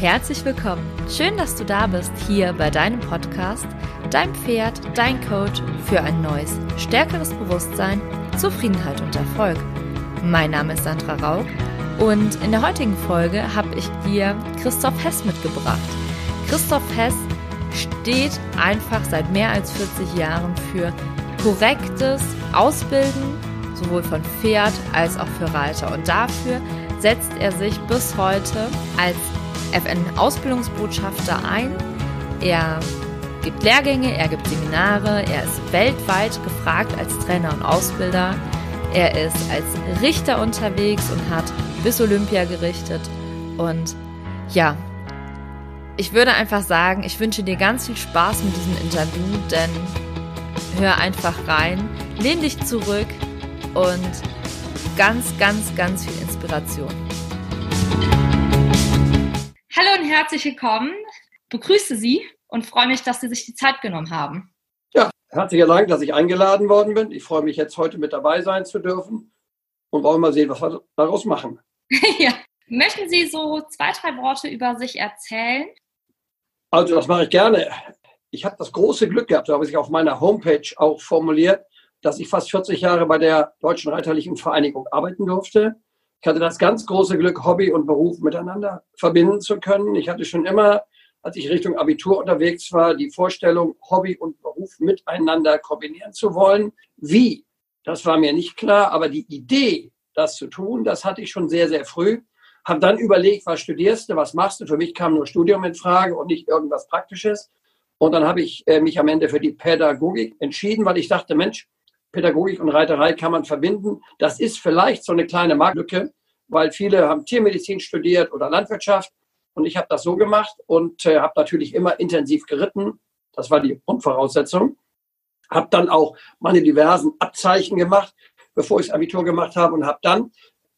herzlich willkommen. Schön, dass du da bist hier bei deinem Podcast, dein Pferd, dein Coach für ein neues, stärkeres Bewusstsein, Zufriedenheit und Erfolg. Mein Name ist Sandra Rauch und in der heutigen Folge habe ich dir Christoph Hess mitgebracht. Christoph Hess steht einfach seit mehr als 40 Jahren für korrektes Ausbilden, sowohl von Pferd als auch für Reiter. Und dafür setzt er sich bis heute als FN-Ausbildungsbotschafter ein. Er gibt Lehrgänge, er gibt Seminare, er ist weltweit gefragt als Trainer und Ausbilder. Er ist als Richter unterwegs und hat bis Olympia gerichtet. Und ja, ich würde einfach sagen, ich wünsche dir ganz viel Spaß mit diesem Interview, denn hör einfach rein, lehn dich zurück und ganz, ganz, ganz viel Inspiration. Herzlich willkommen. Begrüße Sie und freue mich, dass Sie sich die Zeit genommen haben. Ja, herzlichen Dank, dass ich eingeladen worden bin. Ich freue mich jetzt heute mit dabei sein zu dürfen und wollen mal sehen, was wir daraus machen. ja. Möchten Sie so zwei, drei Worte über sich erzählen? Also, das mache ich gerne. Ich habe das große Glück gehabt, so habe ich auf meiner Homepage auch formuliert, dass ich fast 40 Jahre bei der Deutschen Reiterlichen Vereinigung arbeiten durfte. Ich hatte das ganz große Glück, Hobby und Beruf miteinander verbinden zu können. Ich hatte schon immer, als ich Richtung Abitur unterwegs war, die Vorstellung, Hobby und Beruf miteinander kombinieren zu wollen. Wie? Das war mir nicht klar, aber die Idee, das zu tun, das hatte ich schon sehr, sehr früh. Habe dann überlegt, was studierst du, was machst du? Für mich kam nur Studium in Frage und nicht irgendwas Praktisches. Und dann habe ich äh, mich am Ende für die Pädagogik entschieden, weil ich dachte, Mensch, Pädagogik und Reiterei kann man verbinden. Das ist vielleicht so eine kleine Marktlücke, weil viele haben Tiermedizin studiert oder Landwirtschaft. Und ich habe das so gemacht und äh, habe natürlich immer intensiv geritten. Das war die Grundvoraussetzung. Habe dann auch meine diversen Abzeichen gemacht, bevor ich das Abitur gemacht habe und habe dann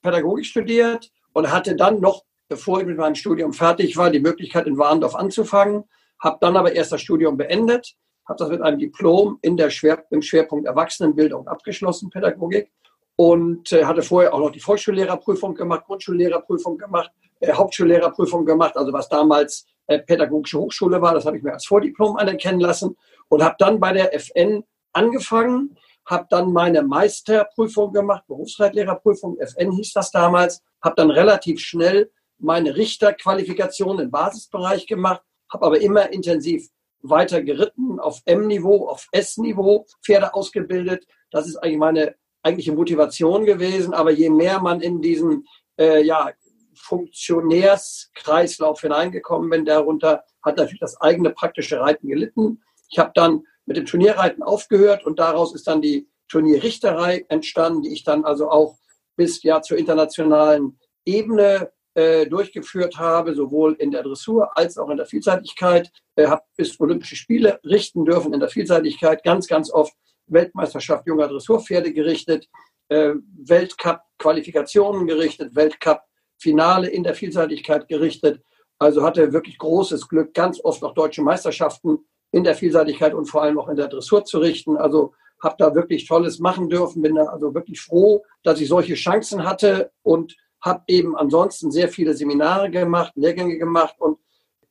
Pädagogik studiert und hatte dann noch, bevor ich mit meinem Studium fertig war, die Möglichkeit in Warndorf anzufangen. Habe dann aber erst das Studium beendet habe das mit einem Diplom in der Schwer, im Schwerpunkt Erwachsenenbildung abgeschlossen, Pädagogik. Und äh, hatte vorher auch noch die Volksschullehrerprüfung gemacht, Grundschullehrerprüfung gemacht, äh, Hauptschullehrerprüfung gemacht, also was damals äh, pädagogische Hochschule war, das habe ich mir als Vordiplom anerkennen lassen und habe dann bei der FN angefangen, habe dann meine Meisterprüfung gemacht, Berufsreitlehrerprüfung, FN hieß das damals, habe dann relativ schnell meine Richterqualifikation im Basisbereich gemacht, habe aber immer intensiv weiter geritten, auf M-Niveau, auf S-Niveau, Pferde ausgebildet. Das ist eigentlich meine eigentliche Motivation gewesen. Aber je mehr man in diesen äh, ja, Funktionärskreislauf hineingekommen bin, darunter hat natürlich das eigene praktische Reiten gelitten. Ich habe dann mit dem Turnierreiten aufgehört und daraus ist dann die Turnierrichterei entstanden, die ich dann also auch bis ja zur internationalen Ebene äh, durchgeführt habe, sowohl in der Dressur als auch in der Vielseitigkeit. Ich habe bis Olympische Spiele richten dürfen in der Vielseitigkeit, ganz, ganz oft Weltmeisterschaft junger Dressurpferde gerichtet, äh, Weltcup-Qualifikationen gerichtet, Weltcup-Finale in der Vielseitigkeit gerichtet. Also hatte wirklich großes Glück, ganz oft auch deutsche Meisterschaften in der Vielseitigkeit und vor allem auch in der Dressur zu richten. Also habe da wirklich Tolles machen dürfen, bin da also wirklich froh, dass ich solche Chancen hatte und habe eben ansonsten sehr viele Seminare gemacht, Lehrgänge gemacht und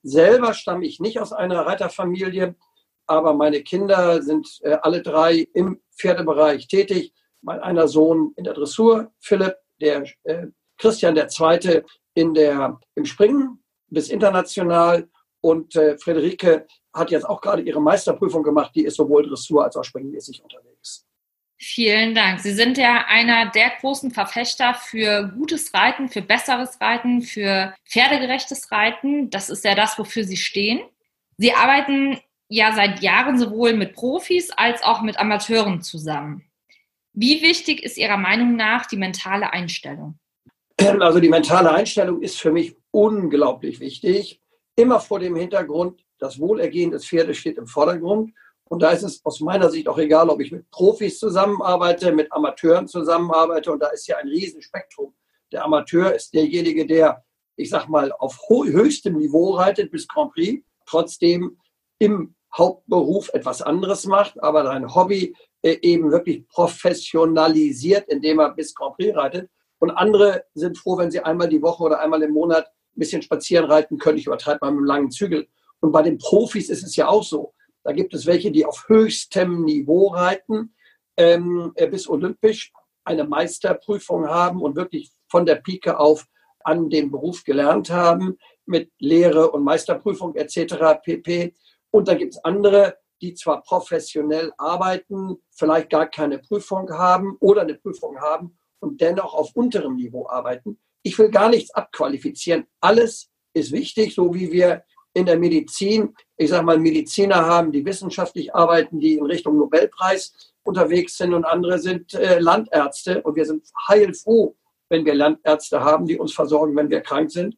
selber stamme ich nicht aus einer Reiterfamilie, aber meine Kinder sind äh, alle drei im Pferdebereich tätig. Mein einer Sohn in der Dressur, Philipp, der äh, Christian der Zweite in der, im Springen bis international und äh, Friederike hat jetzt auch gerade ihre Meisterprüfung gemacht, die ist sowohl Dressur als auch springmäßig unterwegs. Vielen Dank. Sie sind ja einer der großen Verfechter für gutes Reiten, für besseres Reiten, für pferdegerechtes Reiten. Das ist ja das, wofür Sie stehen. Sie arbeiten ja seit Jahren sowohl mit Profis als auch mit Amateuren zusammen. Wie wichtig ist Ihrer Meinung nach die mentale Einstellung? Also die mentale Einstellung ist für mich unglaublich wichtig. Immer vor dem Hintergrund, das Wohlergehen des Pferdes steht im Vordergrund. Und da ist es aus meiner Sicht auch egal, ob ich mit Profis zusammenarbeite, mit Amateuren zusammenarbeite. Und da ist ja ein Riesenspektrum. Der Amateur ist derjenige, der, ich sag mal, auf höchstem Niveau reitet bis Grand Prix, trotzdem im Hauptberuf etwas anderes macht, aber sein Hobby äh, eben wirklich professionalisiert, indem er bis Grand Prix reitet. Und andere sind froh, wenn sie einmal die Woche oder einmal im Monat bisschen spazieren reiten können. Ich übertreibe mal mit einem langen Zügel. Und bei den Profis ist es ja auch so. Da gibt es welche, die auf höchstem Niveau reiten, ähm, äh, bis olympisch eine Meisterprüfung haben und wirklich von der Pike auf an den Beruf gelernt haben mit Lehre und Meisterprüfung etc. pp. Und dann gibt es andere, die zwar professionell arbeiten, vielleicht gar keine Prüfung haben oder eine Prüfung haben und dennoch auf unterem Niveau arbeiten. Ich will gar nichts abqualifizieren. Alles ist wichtig, so wie wir in der Medizin, ich sage mal, Mediziner haben, die wissenschaftlich arbeiten, die in Richtung Nobelpreis unterwegs sind und andere sind äh, Landärzte und wir sind heilfroh, wenn wir Landärzte haben, die uns versorgen, wenn wir krank sind.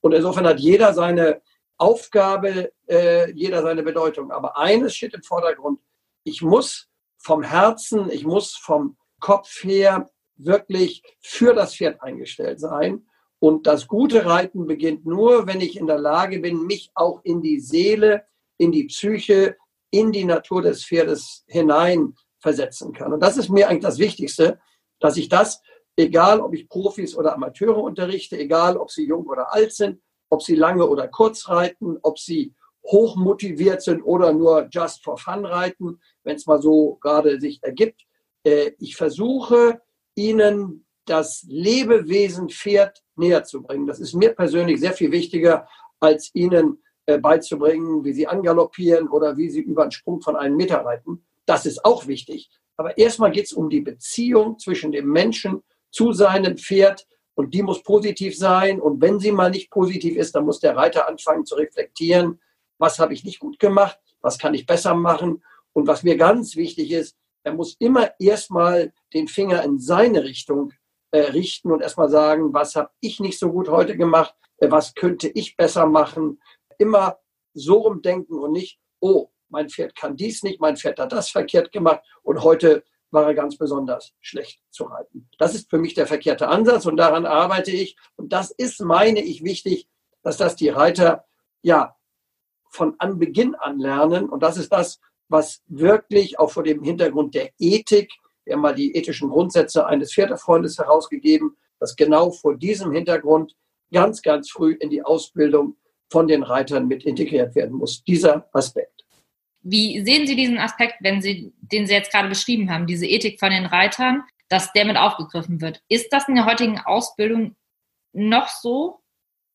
Und insofern hat jeder seine Aufgabe, äh, jeder seine Bedeutung. Aber eines steht im Vordergrund. Ich muss vom Herzen, ich muss vom Kopf her wirklich für das Pferd eingestellt sein. Und das gute Reiten beginnt nur, wenn ich in der Lage bin, mich auch in die Seele, in die Psyche, in die Natur des Pferdes hinein versetzen kann. Und das ist mir eigentlich das Wichtigste, dass ich das, egal ob ich Profis oder Amateure unterrichte, egal ob sie jung oder alt sind, ob sie lange oder kurz reiten, ob sie hoch motiviert sind oder nur just for fun reiten, wenn es mal so gerade sich ergibt. Äh, ich versuche ihnen das Lebewesen Pferd näher zu bringen. Das ist mir persönlich sehr viel wichtiger, als ihnen äh, beizubringen, wie sie angaloppieren oder wie sie über einen Sprung von einem Meter reiten. Das ist auch wichtig. Aber erstmal geht es um die Beziehung zwischen dem Menschen zu seinem Pferd, und die muss positiv sein. Und wenn sie mal nicht positiv ist, dann muss der Reiter anfangen zu reflektieren, was habe ich nicht gut gemacht, was kann ich besser machen. Und was mir ganz wichtig ist, er muss immer erstmal den Finger in seine Richtung richten und erstmal sagen, was habe ich nicht so gut heute gemacht, äh, was könnte ich besser machen. Immer so rumdenken und nicht, oh, mein Pferd kann dies nicht, mein Pferd hat das verkehrt gemacht und heute war er ganz besonders schlecht zu reiten. Das ist für mich der verkehrte Ansatz und daran arbeite ich. Und das ist, meine ich, wichtig, dass das die Reiter ja von Anbeginn an lernen. Und das ist das, was wirklich auch vor dem Hintergrund der Ethik, wir haben mal die ethischen Grundsätze eines Pferdefreundes herausgegeben, dass genau vor diesem Hintergrund ganz, ganz früh in die Ausbildung von den Reitern mit integriert werden muss. Dieser Aspekt. Wie sehen Sie diesen Aspekt, wenn Sie, den Sie jetzt gerade beschrieben haben, diese Ethik von den Reitern, dass der mit aufgegriffen wird? Ist das in der heutigen Ausbildung noch so?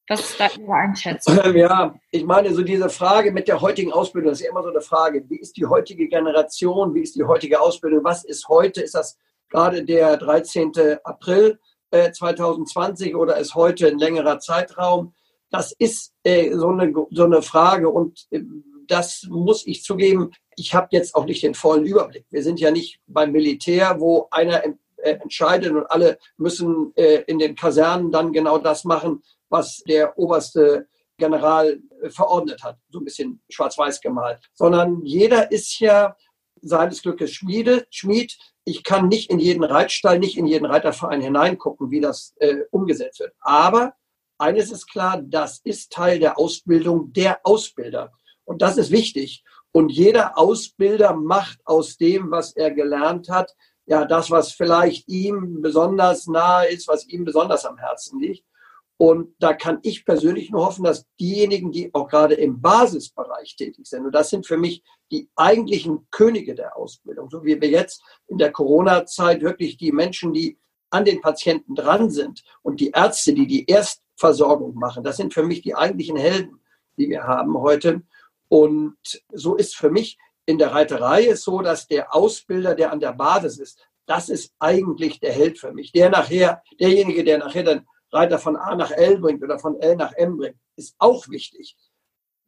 Was ist da Ihre Einschätzung? Ja, ich meine, so diese Frage mit der heutigen Ausbildung, das ist immer so eine Frage. Wie ist die heutige Generation? Wie ist die heutige Ausbildung? Was ist heute? Ist das gerade der 13. April äh, 2020 oder ist heute ein längerer Zeitraum? Das ist äh, so, eine, so eine Frage und äh, das muss ich zugeben, ich habe jetzt auch nicht den vollen Überblick. Wir sind ja nicht beim Militär, wo einer äh, entscheidet und alle müssen äh, in den Kasernen dann genau das machen, was der oberste General äh, verordnet hat. So ein bisschen schwarz-weiß gemalt. Sondern jeder ist ja seines Glückes Schmiede, Schmied. Ich kann nicht in jeden Reitstall, nicht in jeden Reiterverein hineingucken, wie das äh, umgesetzt wird. Aber eines ist klar, das ist Teil der Ausbildung der Ausbilder. Und das ist wichtig. Und jeder Ausbilder macht aus dem, was er gelernt hat, ja, das, was vielleicht ihm besonders nahe ist, was ihm besonders am Herzen liegt. Und da kann ich persönlich nur hoffen, dass diejenigen, die auch gerade im Basisbereich tätig sind, und das sind für mich die eigentlichen Könige der Ausbildung, so wie wir jetzt in der Corona-Zeit wirklich die Menschen, die an den Patienten dran sind und die Ärzte, die die Erstversorgung machen, das sind für mich die eigentlichen Helden, die wir haben heute. Und so ist für mich in der Reiterei es so, dass der Ausbilder, der an der Basis ist, das ist eigentlich der Held für mich. Der nachher, derjenige, der nachher den Reiter von A nach L bringt oder von L nach M bringt, ist auch wichtig.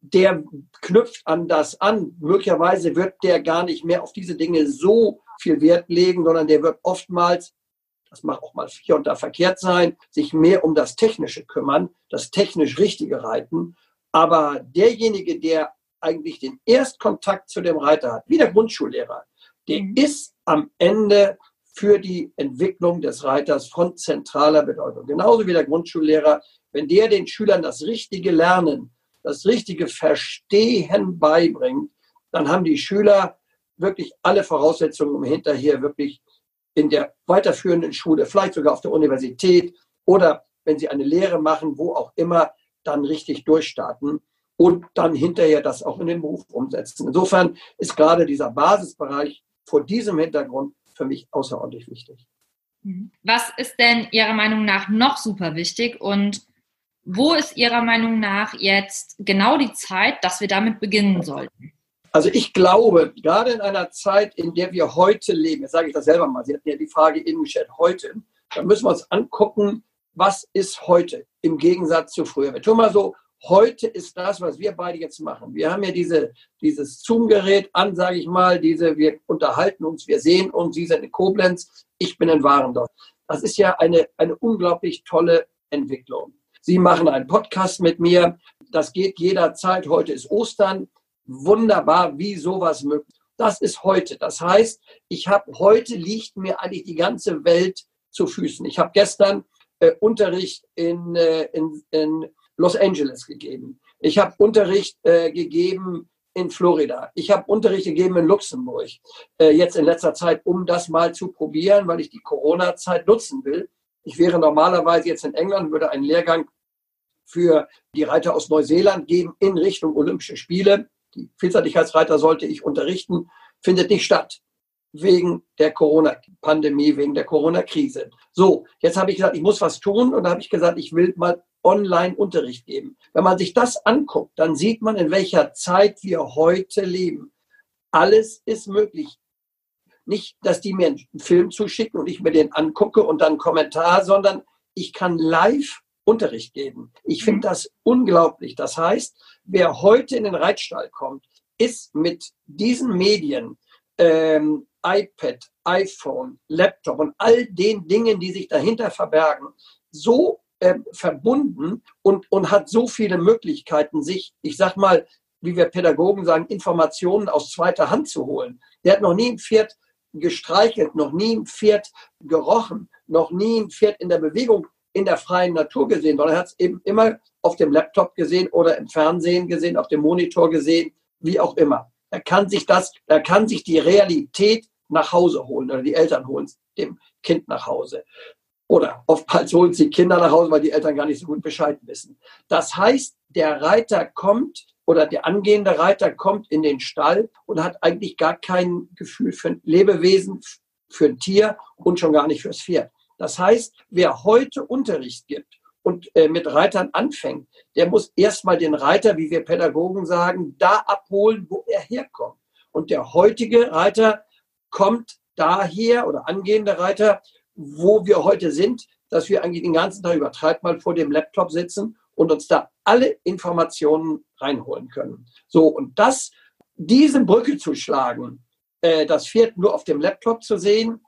Der knüpft an das an. Möglicherweise wird der gar nicht mehr auf diese Dinge so viel Wert legen, sondern der wird oftmals, das mag auch mal hier und da verkehrt sein, sich mehr um das Technische kümmern, das technisch richtige Reiten. Aber derjenige, der eigentlich den Erstkontakt zu dem Reiter hat, wie der Grundschullehrer, der ist am Ende für die Entwicklung des Reiters von zentraler Bedeutung. Genauso wie der Grundschullehrer, wenn der den Schülern das richtige Lernen, das richtige Verstehen beibringt, dann haben die Schüler wirklich alle Voraussetzungen, um hinterher wirklich in der weiterführenden Schule, vielleicht sogar auf der Universität oder wenn sie eine Lehre machen, wo auch immer, dann richtig durchstarten und dann hinterher das auch in den Beruf umsetzen. Insofern ist gerade dieser Basisbereich vor diesem Hintergrund für mich außerordentlich wichtig. Mhm. Was ist denn Ihrer Meinung nach noch super wichtig und wo ist Ihrer Meinung nach jetzt genau die Zeit, dass wir damit beginnen sollten? Also ich glaube, gerade in einer Zeit, in der wir heute leben, jetzt sage ich das selber mal, Sie hatten ja die Frage im Chat heute, da müssen wir uns angucken, was ist heute im Gegensatz zu früher. Wir tun mal so, heute ist das, was wir beide jetzt machen. Wir haben ja diese, dieses Zoom-Gerät an, sage ich mal, diese, wir unterhalten uns, wir sehen uns, Sie sind in Koblenz, ich bin in Warendorf. Das ist ja eine, eine unglaublich tolle Entwicklung. Sie machen einen Podcast mit mir. Das geht jederzeit. Heute ist Ostern. Wunderbar, wie sowas möglich. Das ist heute. Das heißt, ich habe heute liegt mir eigentlich die ganze Welt zu Füßen. Ich habe gestern äh, Unterricht in, äh, in, in Los Angeles gegeben. Ich habe Unterricht äh, gegeben in Florida. Ich habe Unterricht gegeben in Luxemburg. Äh, jetzt in letzter Zeit, um das mal zu probieren, weil ich die Corona-Zeit nutzen will. Ich wäre normalerweise jetzt in England, würde einen Lehrgang für die Reiter aus Neuseeland geben in Richtung Olympische Spiele. Die Vielseitigkeitsreiter sollte ich unterrichten, findet nicht statt wegen der Corona-Pandemie, wegen der Corona-Krise. So, jetzt habe ich gesagt, ich muss was tun und da habe ich gesagt, ich will mal Online-Unterricht geben. Wenn man sich das anguckt, dann sieht man, in welcher Zeit wir heute leben. Alles ist möglich. Nicht, dass die mir einen Film zuschicken und ich mir den angucke und dann Kommentar, sondern ich kann live Unterricht geben. Ich finde das unglaublich. Das heißt, wer heute in den Reitstall kommt, ist mit diesen Medien, ähm, iPad, iPhone, Laptop und all den Dingen, die sich dahinter verbergen, so äh, verbunden und, und hat so viele Möglichkeiten, sich, ich sag mal, wie wir Pädagogen sagen, Informationen aus zweiter Hand zu holen. Der hat noch nie ein Pferd gestreichelt, noch nie ein Pferd gerochen, noch nie ein Pferd in der Bewegung in der freien Natur gesehen, sondern er hat es eben immer auf dem Laptop gesehen oder im Fernsehen gesehen, auf dem Monitor gesehen, wie auch immer. Er kann sich das, er kann sich die Realität nach Hause holen oder die Eltern holen es dem Kind nach Hause. Oder oftmals holen sie Kinder nach Hause, weil die Eltern gar nicht so gut Bescheid wissen. Das heißt, der Reiter kommt oder der angehende Reiter kommt in den Stall und hat eigentlich gar kein Gefühl für ein Lebewesen, für ein Tier und schon gar nicht fürs Pferd. Das heißt, wer heute Unterricht gibt und äh, mit Reitern anfängt, der muss erstmal den Reiter, wie wir Pädagogen sagen, da abholen, wo er herkommt. Und der heutige Reiter kommt daher oder angehende Reiter, wo wir heute sind, dass wir eigentlich den ganzen Tag übertreibt mal vor dem Laptop sitzen und uns da alle Informationen reinholen können. So, und das, diese Brücke zu schlagen, äh, das Pferd nur auf dem Laptop zu sehen,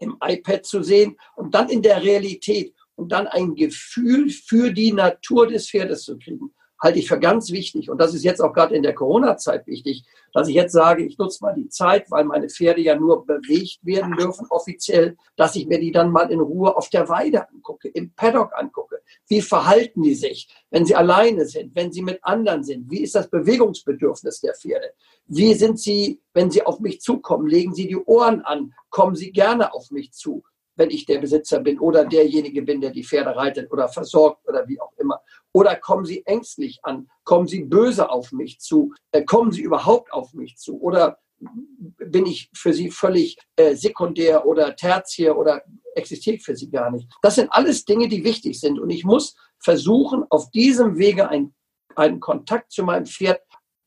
im iPad zu sehen und dann in der Realität und dann ein Gefühl für die Natur des Pferdes zu kriegen halte ich für ganz wichtig. Und das ist jetzt auch gerade in der Corona-Zeit wichtig, dass ich jetzt sage, ich nutze mal die Zeit, weil meine Pferde ja nur bewegt werden dürfen offiziell, dass ich mir die dann mal in Ruhe auf der Weide angucke, im Paddock angucke. Wie verhalten die sich, wenn sie alleine sind, wenn sie mit anderen sind? Wie ist das Bewegungsbedürfnis der Pferde? Wie sind sie, wenn sie auf mich zukommen? Legen sie die Ohren an? Kommen sie gerne auf mich zu? Wenn ich der Besitzer bin oder derjenige bin, der die Pferde reitet oder versorgt oder wie auch immer. Oder kommen sie ängstlich an? Kommen sie böse auf mich zu? Äh, kommen sie überhaupt auf mich zu? Oder bin ich für sie völlig äh, sekundär oder tertiär oder existiert für sie gar nicht? Das sind alles Dinge, die wichtig sind. Und ich muss versuchen, auf diesem Wege ein, einen Kontakt zu meinem Pferd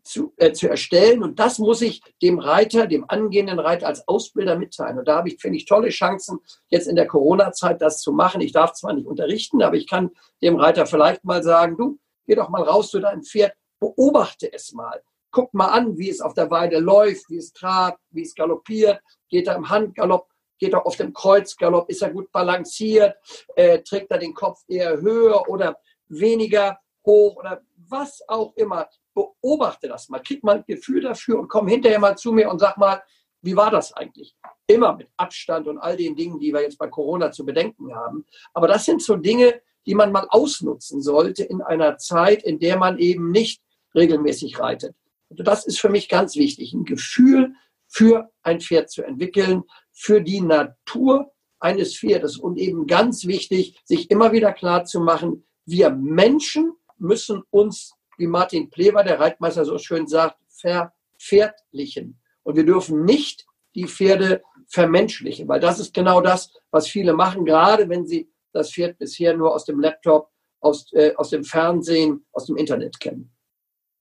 zu, äh, zu erstellen. Und das muss ich dem Reiter, dem angehenden Reiter als Ausbilder mitteilen. Und da habe ich, finde ich, tolle Chancen, jetzt in der Corona-Zeit das zu machen. Ich darf zwar nicht unterrichten, aber ich kann dem Reiter vielleicht mal sagen, du, geh doch mal raus zu deinem Pferd, beobachte es mal. Guck mal an, wie es auf der Weide läuft, wie es trabt, wie es galoppiert, geht er im Handgalopp, geht er auf dem Kreuzgalopp, ist er gut balanciert, äh, trägt er den Kopf eher höher oder weniger hoch oder was auch immer beobachte das mal, krieg mal ein Gefühl dafür und komm hinterher mal zu mir und sag mal, wie war das eigentlich? Immer mit Abstand und all den Dingen, die wir jetzt bei Corona zu bedenken haben. Aber das sind so Dinge, die man mal ausnutzen sollte in einer Zeit, in der man eben nicht regelmäßig reitet. Und das ist für mich ganz wichtig, ein Gefühl für ein Pferd zu entwickeln, für die Natur eines Pferdes und eben ganz wichtig, sich immer wieder klar zu machen, wir Menschen müssen uns, wie Martin Plewer, der Reitmeister, so schön sagt, verpferdlichen. Und wir dürfen nicht die Pferde vermenschlichen, weil das ist genau das, was viele machen, gerade wenn sie das Pferd bisher nur aus dem Laptop, aus, äh, aus dem Fernsehen, aus dem Internet kennen.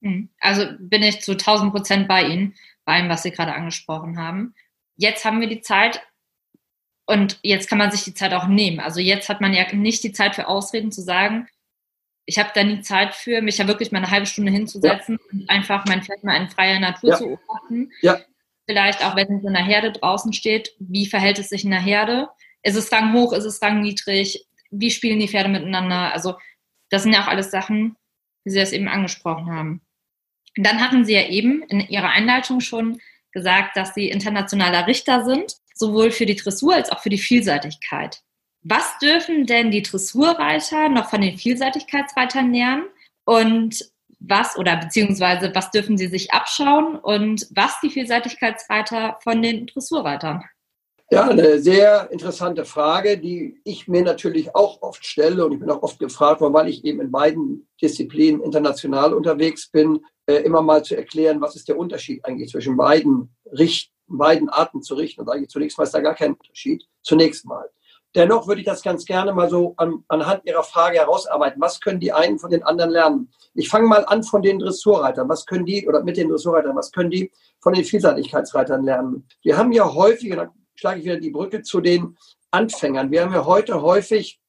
Hm. Also bin ich zu 1000 Prozent bei Ihnen, bei allem, was Sie gerade angesprochen haben. Jetzt haben wir die Zeit und jetzt kann man sich die Zeit auch nehmen. Also jetzt hat man ja nicht die Zeit für Ausreden zu sagen, ich habe da nie Zeit für, mich ja wirklich mal eine halbe Stunde hinzusetzen ja. und einfach mein Pferd mal in freier Natur ja. zu beobachten. Ja. Vielleicht auch, wenn es in einer Herde draußen steht, wie verhält es sich in der Herde? Ist es Rang hoch, ist es Rang niedrig? Wie spielen die Pferde miteinander? Also das sind ja auch alles Sachen, wie Sie das eben angesprochen haben. Und dann hatten Sie ja eben in Ihrer Einleitung schon gesagt, dass Sie internationaler Richter sind, sowohl für die Dressur als auch für die Vielseitigkeit. Was dürfen denn die Dressurreiter noch von den Vielseitigkeitsreitern lernen? Und was oder beziehungsweise was dürfen sie sich abschauen und was die Vielseitigkeitsreiter von den Dressurreitern? Ja, eine sehr interessante Frage, die ich mir natürlich auch oft stelle und ich bin auch oft gefragt worden, weil ich eben in beiden Disziplinen international unterwegs bin, äh, immer mal zu erklären, was ist der Unterschied eigentlich zwischen beiden Richten, beiden Arten zu richten und eigentlich zunächst mal ist da gar kein Unterschied. Zunächst mal. Dennoch würde ich das ganz gerne mal so an, anhand Ihrer Frage herausarbeiten. Was können die einen von den anderen lernen? Ich fange mal an von den Dressurreitern. Was können die, oder mit den Dressurreitern, was können die von den Vielseitigkeitsreitern lernen? Wir haben ja häufig, und da schlage ich wieder die Brücke zu den Anfängern. Wir haben ja heute häufig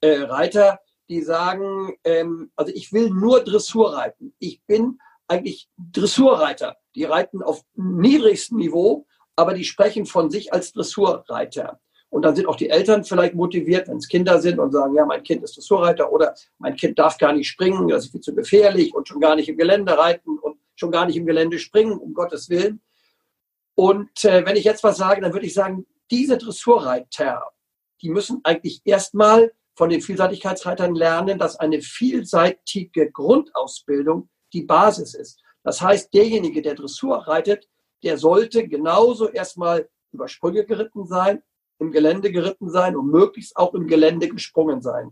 äh, Reiter, die sagen, ähm, also ich will nur Dressur reiten. Ich bin eigentlich Dressurreiter. Die reiten auf niedrigstem Niveau, aber die sprechen von sich als Dressurreiter. Und dann sind auch die Eltern vielleicht motiviert, wenn es Kinder sind und sagen, ja, mein Kind ist Dressurreiter oder mein Kind darf gar nicht springen, das ist viel zu gefährlich und schon gar nicht im Gelände reiten und schon gar nicht im Gelände springen, um Gottes Willen. Und äh, wenn ich jetzt was sage, dann würde ich sagen, diese Dressurreiter, die müssen eigentlich erstmal von den Vielseitigkeitsreitern lernen, dass eine vielseitige Grundausbildung die Basis ist. Das heißt, derjenige, der Dressur reitet, der sollte genauso erstmal über Sprünge geritten sein, im Gelände geritten sein und möglichst auch im Gelände gesprungen sein.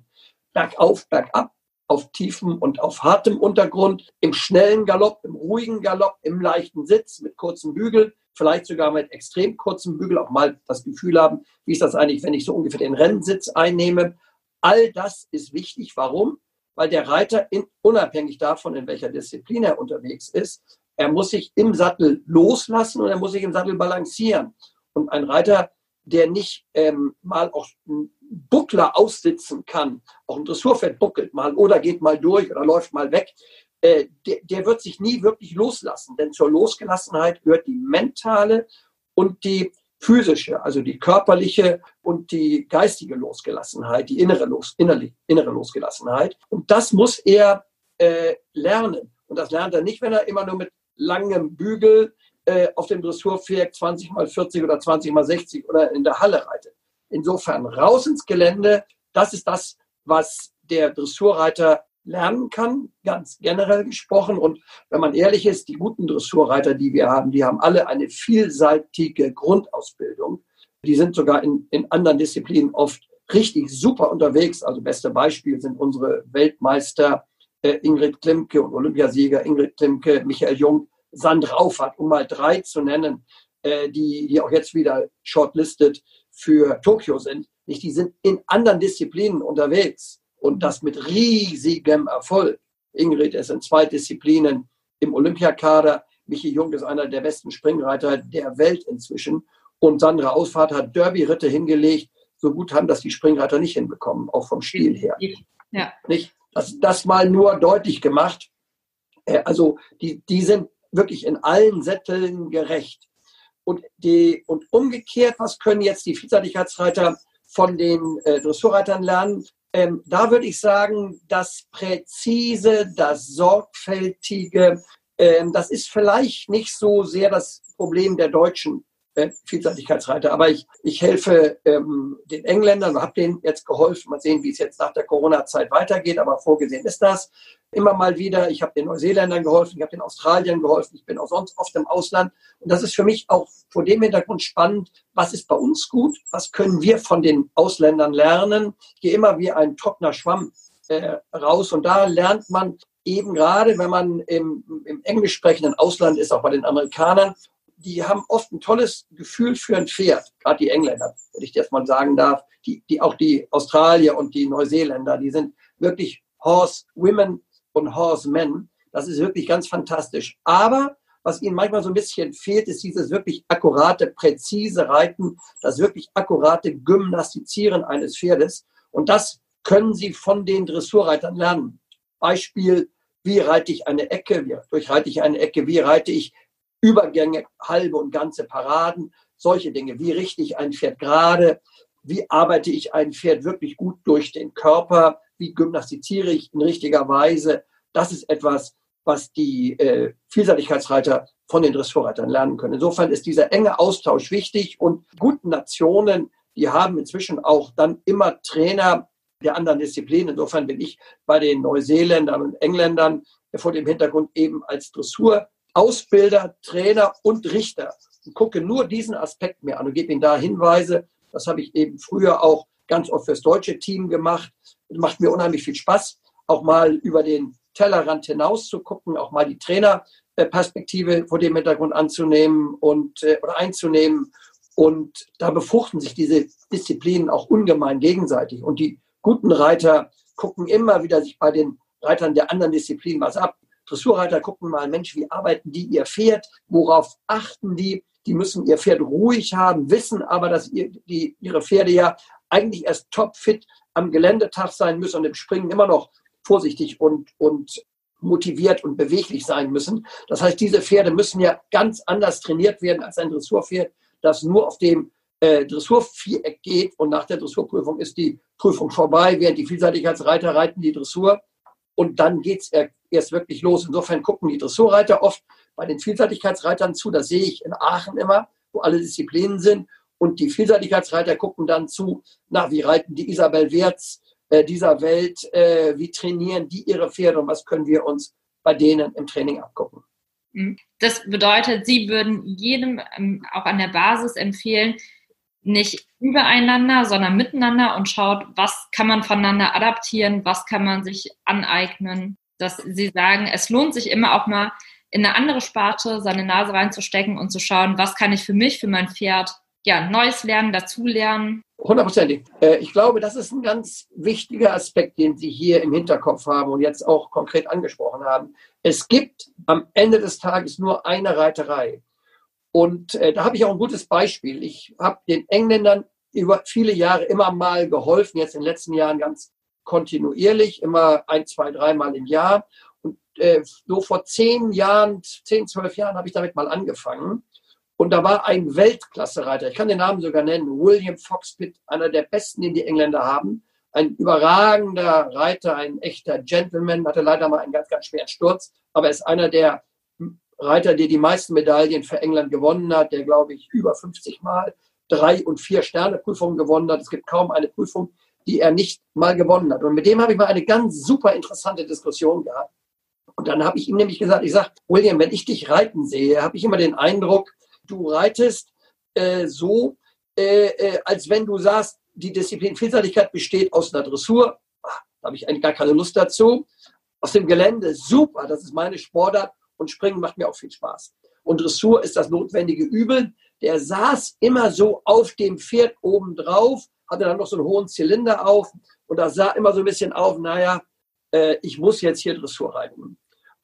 Bergauf, bergab, auf tiefem und auf hartem Untergrund, im schnellen Galopp, im ruhigen Galopp, im leichten Sitz mit kurzem Bügel, vielleicht sogar mit extrem kurzem Bügel, auch mal das Gefühl haben, wie ist das eigentlich, wenn ich so ungefähr den Rennsitz einnehme. All das ist wichtig. Warum? Weil der Reiter, in, unabhängig davon, in welcher Disziplin er unterwegs ist, er muss sich im Sattel loslassen und er muss sich im Sattel balancieren. Und ein Reiter der nicht ähm, mal auch einen Buckler aussitzen kann, auch ein Dressurpferd buckelt mal oder geht mal durch oder läuft mal weg, äh, der, der wird sich nie wirklich loslassen. Denn zur Losgelassenheit gehört die mentale und die physische, also die körperliche und die geistige Losgelassenheit, die innere, Los, innerlich, innere Losgelassenheit. Und das muss er äh, lernen. Und das lernt er nicht, wenn er immer nur mit langem Bügel äh, auf dem Dressurpferd 20 mal 40 oder 20 mal 60 oder in der Halle reitet. Insofern raus ins Gelände, das ist das, was der Dressurreiter lernen kann, ganz generell gesprochen. Und wenn man ehrlich ist, die guten Dressurreiter, die wir haben, die haben alle eine vielseitige Grundausbildung. Die sind sogar in, in anderen Disziplinen oft richtig super unterwegs. Also beste Beispiel sind unsere Weltmeister äh, Ingrid Klimke und Olympiasieger Ingrid Klimke, Michael Jung, Sand Raufert, um mal drei zu nennen, äh, die, die auch jetzt wieder shortlisted für Tokio sind. Nicht, die sind in anderen Disziplinen unterwegs und das mit riesigem Erfolg. Ingrid ist in zwei Disziplinen im Olympiakader. Michi Jung ist einer der besten Springreiter der Welt inzwischen. Und Sandra Ausfahrt hat Derby-Ritte hingelegt. So gut haben das die Springreiter nicht hinbekommen, auch vom Stil her. Ja. Nicht? Das, das mal nur deutlich gemacht. Äh, also die, die sind wirklich in allen Sätteln gerecht. Und, die, und umgekehrt, was können jetzt die Vielseitigkeitsreiter von den äh, Dressurreitern lernen? Ähm, da würde ich sagen, das Präzise, das Sorgfältige, ähm, das ist vielleicht nicht so sehr das Problem der Deutschen äh, Vielseitigkeitsreiter. Aber ich, ich helfe ähm, den Engländern, habe denen jetzt geholfen. Mal sehen, wie es jetzt nach der Corona-Zeit weitergeht, aber vorgesehen ist das immer mal wieder. Ich habe den Neuseeländern geholfen, ich habe den Australiern geholfen, ich bin auch sonst oft im Ausland. Und das ist für mich auch vor dem Hintergrund spannend, was ist bei uns gut, was können wir von den Ausländern lernen. Ich gehe immer wie ein trockener Schwamm äh, raus. Und da lernt man eben gerade, wenn man im, im englisch sprechenden Ausland ist, auch bei den Amerikanern, die haben oft ein tolles Gefühl für ein Pferd, gerade die Engländer, wenn ich das mal sagen darf, die, die auch die Australier und die Neuseeländer, die sind wirklich Horse Women und Horse Men. Das ist wirklich ganz fantastisch. Aber was ihnen manchmal so ein bisschen fehlt, ist dieses wirklich akkurate, präzise Reiten, das wirklich akkurate Gymnastizieren eines Pferdes. Und das können sie von den Dressurreitern lernen. Beispiel, wie reite ich eine Ecke, wie durchreite ich eine Ecke, wie reite ich Übergänge, halbe und ganze Paraden, solche Dinge. Wie richte ich ein Pferd gerade? Wie arbeite ich ein Pferd wirklich gut durch den Körper? Wie gymnastiziere ich in richtiger Weise? Das ist etwas, was die äh, Vielseitigkeitsreiter von den Dressurreitern lernen können. Insofern ist dieser enge Austausch wichtig und guten Nationen, die haben inzwischen auch dann immer Trainer der anderen Disziplinen. Insofern bin ich bei den Neuseeländern und Engländern vor dem Hintergrund eben als Dressur Ausbilder, Trainer und Richter und gucke nur diesen Aspekt mir an und gebe Ihnen da Hinweise. Das habe ich eben früher auch ganz oft fürs deutsche Team gemacht. Das macht mir unheimlich viel Spaß, auch mal über den Tellerrand hinaus zu gucken, auch mal die Trainerperspektive vor dem Hintergrund anzunehmen und äh, oder einzunehmen. Und da befruchten sich diese Disziplinen auch ungemein gegenseitig. Und die guten Reiter gucken immer wieder sich bei den Reitern der anderen Disziplinen was ab. Dressurreiter gucken mal, Mensch, wie arbeiten die ihr Pferd? Worauf achten die? Die müssen ihr Pferd ruhig haben, wissen aber, dass ihr, die, ihre Pferde ja eigentlich erst topfit am Geländetag sein müssen und im Springen immer noch vorsichtig und, und motiviert und beweglich sein müssen. Das heißt, diese Pferde müssen ja ganz anders trainiert werden als ein Dressurpferd, das nur auf dem äh, Dressurviereck geht und nach der Dressurprüfung ist die Prüfung vorbei, während die Vielseitigkeitsreiter reiten die Dressur und dann geht es erst wirklich los. Insofern gucken die Dressurreiter oft bei den Vielseitigkeitsreitern zu. Das sehe ich in Aachen immer, wo alle Disziplinen sind. Und die Vielseitigkeitsreiter gucken dann zu, na, wie reiten die Isabel Wertz äh, dieser Welt, äh, wie trainieren die ihre Pferde und was können wir uns bei denen im Training abgucken. Mhm. Das bedeutet, Sie würden jedem ähm, auch an der Basis empfehlen, nicht übereinander, sondern miteinander und schaut, was kann man voneinander adaptieren, was kann man sich aneignen. Dass sie sagen, es lohnt sich immer auch mal in eine andere Sparte seine Nase reinzustecken und zu schauen, was kann ich für mich, für mein Pferd, ja, Neues lernen, dazulernen. Hundertprozentig. Äh, ich glaube, das ist ein ganz wichtiger Aspekt, den Sie hier im Hinterkopf haben und jetzt auch konkret angesprochen haben. Es gibt am Ende des Tages nur eine Reiterei. Und äh, da habe ich auch ein gutes Beispiel. Ich habe den Engländern über viele Jahre immer mal geholfen, jetzt in den letzten Jahren ganz kontinuierlich, immer ein, zwei, dreimal im Jahr. Und äh, so vor zehn Jahren, zehn, zwölf Jahren habe ich damit mal angefangen. Und da war ein Weltklasse-Reiter, ich kann den Namen sogar nennen, William Foxpitt, einer der besten, den die Engländer haben. Ein überragender Reiter, ein echter Gentleman, hatte leider mal einen ganz, ganz schweren Sturz, aber er ist einer der Reiter, der die meisten Medaillen für England gewonnen hat, der, glaube ich, über 50 Mal drei- und vier Sterne-Prüfungen gewonnen hat. Es gibt kaum eine Prüfung, die er nicht mal gewonnen hat. Und mit dem habe ich mal eine ganz super interessante Diskussion gehabt. Und dann habe ich ihm nämlich gesagt, ich sage, William, wenn ich dich reiten sehe, habe ich immer den Eindruck, du reitest äh, so, äh, äh, als wenn du sagst, die Disziplin Vielseitigkeit besteht aus einer Dressur. Ach, da habe ich eigentlich gar keine Lust dazu. Aus dem Gelände, super, das ist meine Sportart und Springen macht mir auch viel Spaß. Und Dressur ist das notwendige Übel. Der saß immer so auf dem Pferd oben drauf, hatte dann noch so einen hohen Zylinder auf und da sah immer so ein bisschen auf, naja, äh, ich muss jetzt hier Dressur reiten. Und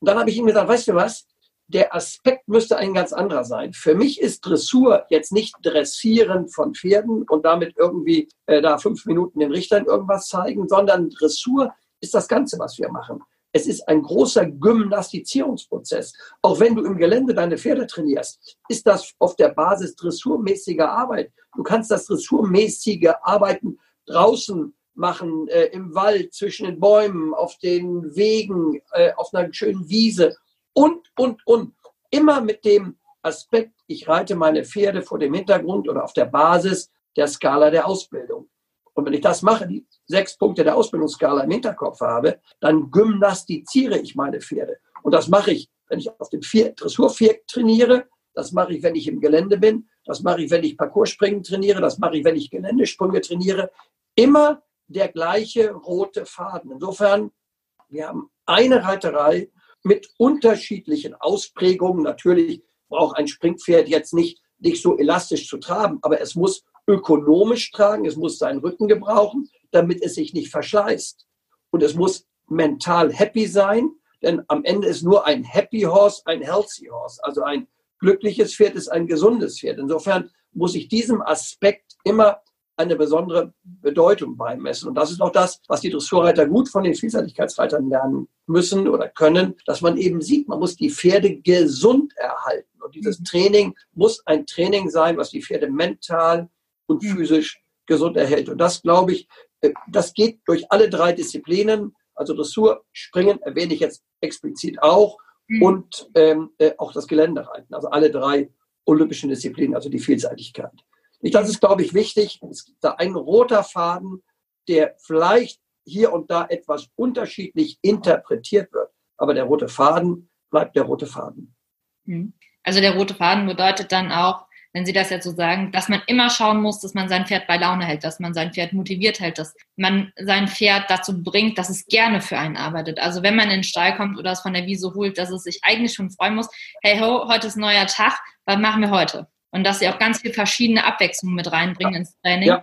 dann habe ich ihm gesagt, weißt du was? Der Aspekt müsste ein ganz anderer sein. Für mich ist Dressur jetzt nicht Dressieren von Pferden und damit irgendwie äh, da fünf Minuten den Richtern irgendwas zeigen, sondern Dressur ist das Ganze, was wir machen. Es ist ein großer Gymnastizierungsprozess. Auch wenn du im Gelände deine Pferde trainierst, ist das auf der Basis dressurmäßiger Arbeit. Du kannst das dressurmäßige Arbeiten draußen machen, äh, im Wald, zwischen den Bäumen, auf den Wegen, äh, auf einer schönen Wiese und, und, und. Immer mit dem Aspekt, ich reite meine Pferde vor dem Hintergrund oder auf der Basis der Skala der Ausbildung. Und wenn ich das mache, die sechs Punkte der Ausbildungsskala im Hinterkopf habe, dann gymnastiziere ich meine Pferde. Und das mache ich, wenn ich auf dem Dressurviereck trainiere, das mache ich, wenn ich im Gelände bin, das mache ich, wenn ich Parcourspringen trainiere, das mache ich, wenn ich Geländesprünge trainiere. Immer der gleiche rote Faden. Insofern, wir haben eine Reiterei mit unterschiedlichen Ausprägungen. Natürlich braucht ein Springpferd jetzt nicht, nicht so elastisch zu traben, aber es muss ökonomisch tragen, es muss seinen Rücken gebrauchen, damit es sich nicht verschleißt. Und es muss mental happy sein, denn am Ende ist nur ein Happy Horse ein Healthy Horse. Also ein glückliches Pferd ist ein gesundes Pferd. Insofern muss ich diesem Aspekt immer eine besondere Bedeutung beimessen. Und das ist auch das, was die Dressurreiter gut von den Vielseitigkeitsreitern lernen müssen oder können, dass man eben sieht, man muss die Pferde gesund erhalten. Und dieses Training muss ein Training sein, was die Pferde mental und physisch gesund erhält. Und das, glaube ich, äh, das geht durch alle drei Disziplinen. Also Dressur, Springen erwähne ich jetzt explizit auch mhm. und ähm, äh, auch das Geländereiten. Also alle drei olympischen Disziplinen, also die Vielseitigkeit. Ich, das ist, glaube ich, wichtig. Es gibt da ein roter Faden, der vielleicht hier und da etwas unterschiedlich interpretiert wird. Aber der rote Faden bleibt der rote Faden. Mhm. Also der rote Faden bedeutet dann auch, wenn Sie das jetzt so sagen, dass man immer schauen muss, dass man sein Pferd bei Laune hält, dass man sein Pferd motiviert hält, dass man sein Pferd dazu bringt, dass es gerne für einen arbeitet. Also wenn man in den Stall kommt oder es von der Wiese holt, dass es sich eigentlich schon freuen muss, hey ho, heute ist ein neuer Tag, was machen wir heute? Und dass sie auch ganz viel verschiedene Abwechslungen mit reinbringen ins Training. Ja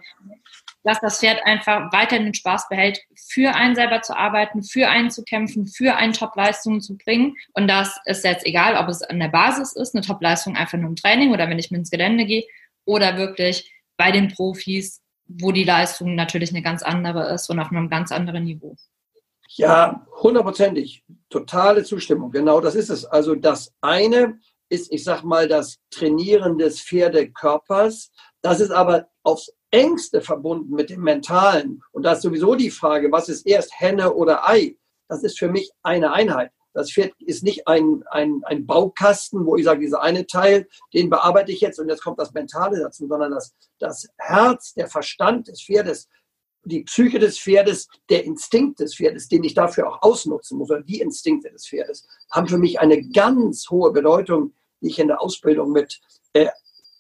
dass das Pferd einfach weiterhin den Spaß behält, für einen selber zu arbeiten, für einen zu kämpfen, für einen Top-Leistungen zu bringen. Und das ist jetzt egal, ob es an der Basis ist, eine Top-Leistung einfach nur im Training oder wenn ich mit ins Gelände gehe oder wirklich bei den Profis, wo die Leistung natürlich eine ganz andere ist und auf einem ganz anderen Niveau. Ja, hundertprozentig. Totale Zustimmung. Genau das ist es. Also das eine ist, ich sag mal, das Trainieren des Pferdekörpers. Das ist aber aufs Ängste verbunden mit dem Mentalen. Und da ist sowieso die Frage, was ist erst Henne oder Ei? Das ist für mich eine Einheit. Das Pferd ist nicht ein, ein, ein Baukasten, wo ich sage, dieser eine Teil, den bearbeite ich jetzt und jetzt kommt das Mentale dazu, sondern das, das Herz, der Verstand des Pferdes, die Psyche des Pferdes, der Instinkt des Pferdes, den ich dafür auch ausnutzen muss, oder die Instinkte des Pferdes, haben für mich eine ganz hohe Bedeutung, die ich in der Ausbildung mit äh,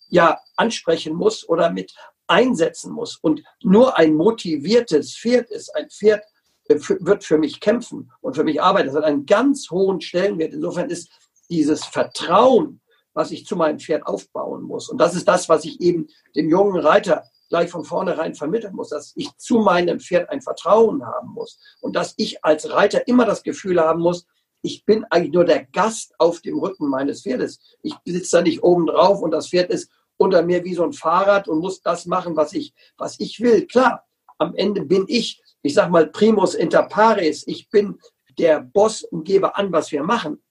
ja, ansprechen muss oder mit einsetzen muss. Und nur ein motiviertes Pferd ist ein Pferd, äh, wird für mich kämpfen und für mich arbeiten. Das hat einen ganz hohen Stellenwert. Insofern ist dieses Vertrauen, was ich zu meinem Pferd aufbauen muss. Und das ist das, was ich eben dem jungen Reiter gleich von vornherein vermitteln muss, dass ich zu meinem Pferd ein Vertrauen haben muss und dass ich als Reiter immer das Gefühl haben muss, ich bin eigentlich nur der Gast auf dem Rücken meines Pferdes. Ich sitze da nicht oben drauf und das Pferd ist unter mir wie so ein Fahrrad und muss das machen, was ich, was ich will. Klar, am Ende bin ich, ich sag mal, primus inter pares. Ich bin der Boss und gebe an, was wir machen.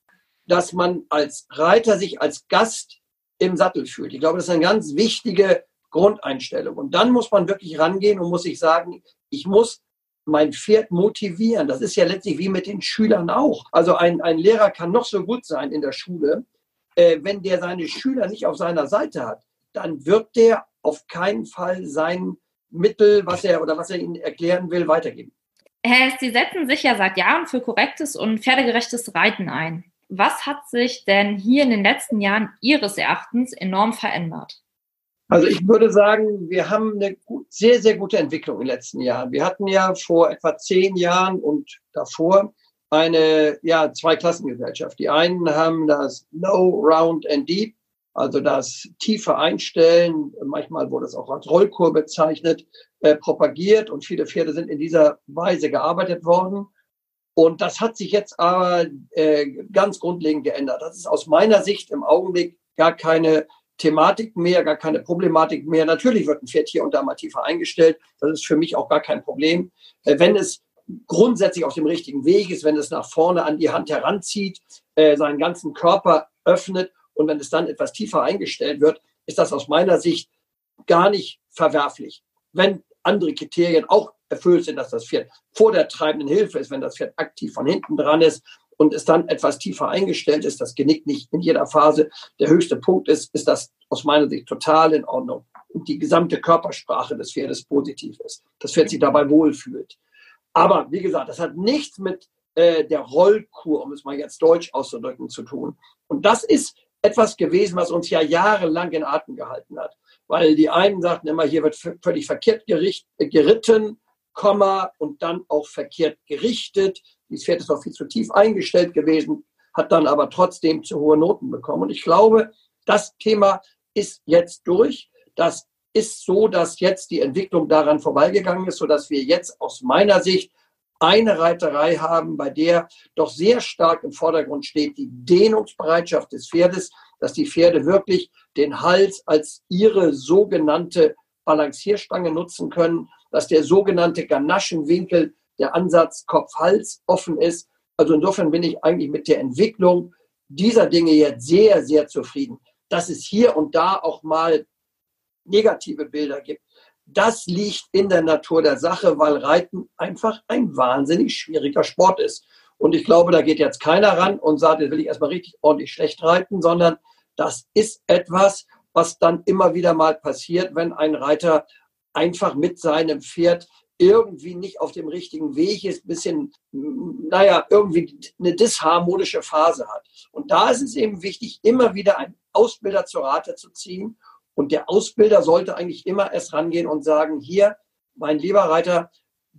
Dass man als Reiter sich als Gast im Sattel fühlt. Ich glaube, das ist eine ganz wichtige Grundeinstellung. Und dann muss man wirklich rangehen und muss sich sagen, ich muss mein Pferd motivieren. Das ist ja letztlich wie mit den Schülern auch. Also ein, ein Lehrer kann noch so gut sein in der Schule, äh, wenn der seine Schüler nicht auf seiner Seite hat, dann wird der auf keinen Fall sein Mittel, was er oder was er ihnen erklären will, weitergeben. Herr Sie setzen sich ja seit Jahren für korrektes und pferdegerechtes Reiten ein. Was hat sich denn hier in den letzten Jahren Ihres Erachtens enorm verändert? Also ich würde sagen, wir haben eine sehr, sehr gute Entwicklung in den letzten Jahren. Wir hatten ja vor etwa zehn Jahren und davor eine ja, Zweiklassengesellschaft. Die einen haben das Low, Round and Deep also das tiefe Einstellen, manchmal wurde es auch als Rollkur bezeichnet, äh, propagiert und viele Pferde sind in dieser Weise gearbeitet worden. Und das hat sich jetzt aber äh, ganz grundlegend geändert. Das ist aus meiner Sicht im Augenblick gar keine Thematik mehr, gar keine Problematik mehr. Natürlich wird ein Pferd hier und da mal tiefer eingestellt. Das ist für mich auch gar kein Problem. Äh, wenn es grundsätzlich auf dem richtigen Weg ist, wenn es nach vorne an die Hand heranzieht, äh, seinen ganzen Körper öffnet und wenn es dann etwas tiefer eingestellt wird, ist das aus meiner Sicht gar nicht verwerflich. Wenn andere Kriterien auch erfüllt sind, dass das Pferd vor der treibenden Hilfe ist, wenn das Pferd aktiv von hinten dran ist und es dann etwas tiefer eingestellt ist, das Genick nicht in jeder Phase der höchste Punkt ist, ist das aus meiner Sicht total in Ordnung. Und die gesamte Körpersprache des Pferdes positiv ist. Das Pferd sich dabei wohlfühlt. Aber wie gesagt, das hat nichts mit äh, der Rollkur, um es mal jetzt deutsch auszudrücken, zu tun. Und das ist etwas gewesen, was uns ja jahrelang in Atem gehalten hat. Weil die einen sagten immer, hier wird völlig verkehrt gericht, geritten, Komma und dann auch verkehrt gerichtet. Dieses Pferd ist noch viel zu tief eingestellt gewesen, hat dann aber trotzdem zu hohe Noten bekommen. Und ich glaube, das Thema ist jetzt durch. Das ist so, dass jetzt die Entwicklung daran vorbeigegangen ist, sodass wir jetzt aus meiner Sicht eine Reiterei haben, bei der doch sehr stark im Vordergrund steht die Dehnungsbereitschaft des Pferdes, dass die Pferde wirklich den Hals als ihre sogenannte Balancierstange nutzen können, dass der sogenannte Ganaschenwinkel, der Ansatz Kopf-Hals offen ist. Also insofern bin ich eigentlich mit der Entwicklung dieser Dinge jetzt sehr, sehr zufrieden. Dass es hier und da auch mal negative Bilder gibt, das liegt in der Natur der Sache, weil Reiten einfach ein wahnsinnig schwieriger Sport ist. Und ich glaube, da geht jetzt keiner ran und sagt, jetzt will ich erstmal richtig ordentlich schlecht reiten, sondern das ist etwas, was dann immer wieder mal passiert, wenn ein Reiter einfach mit seinem Pferd irgendwie nicht auf dem richtigen Weg ist, ein bisschen, naja, irgendwie eine disharmonische Phase hat. Und da ist es eben wichtig, immer wieder einen Ausbilder zur Rate zu ziehen. Und der Ausbilder sollte eigentlich immer erst rangehen und sagen, hier, mein lieber Reiter,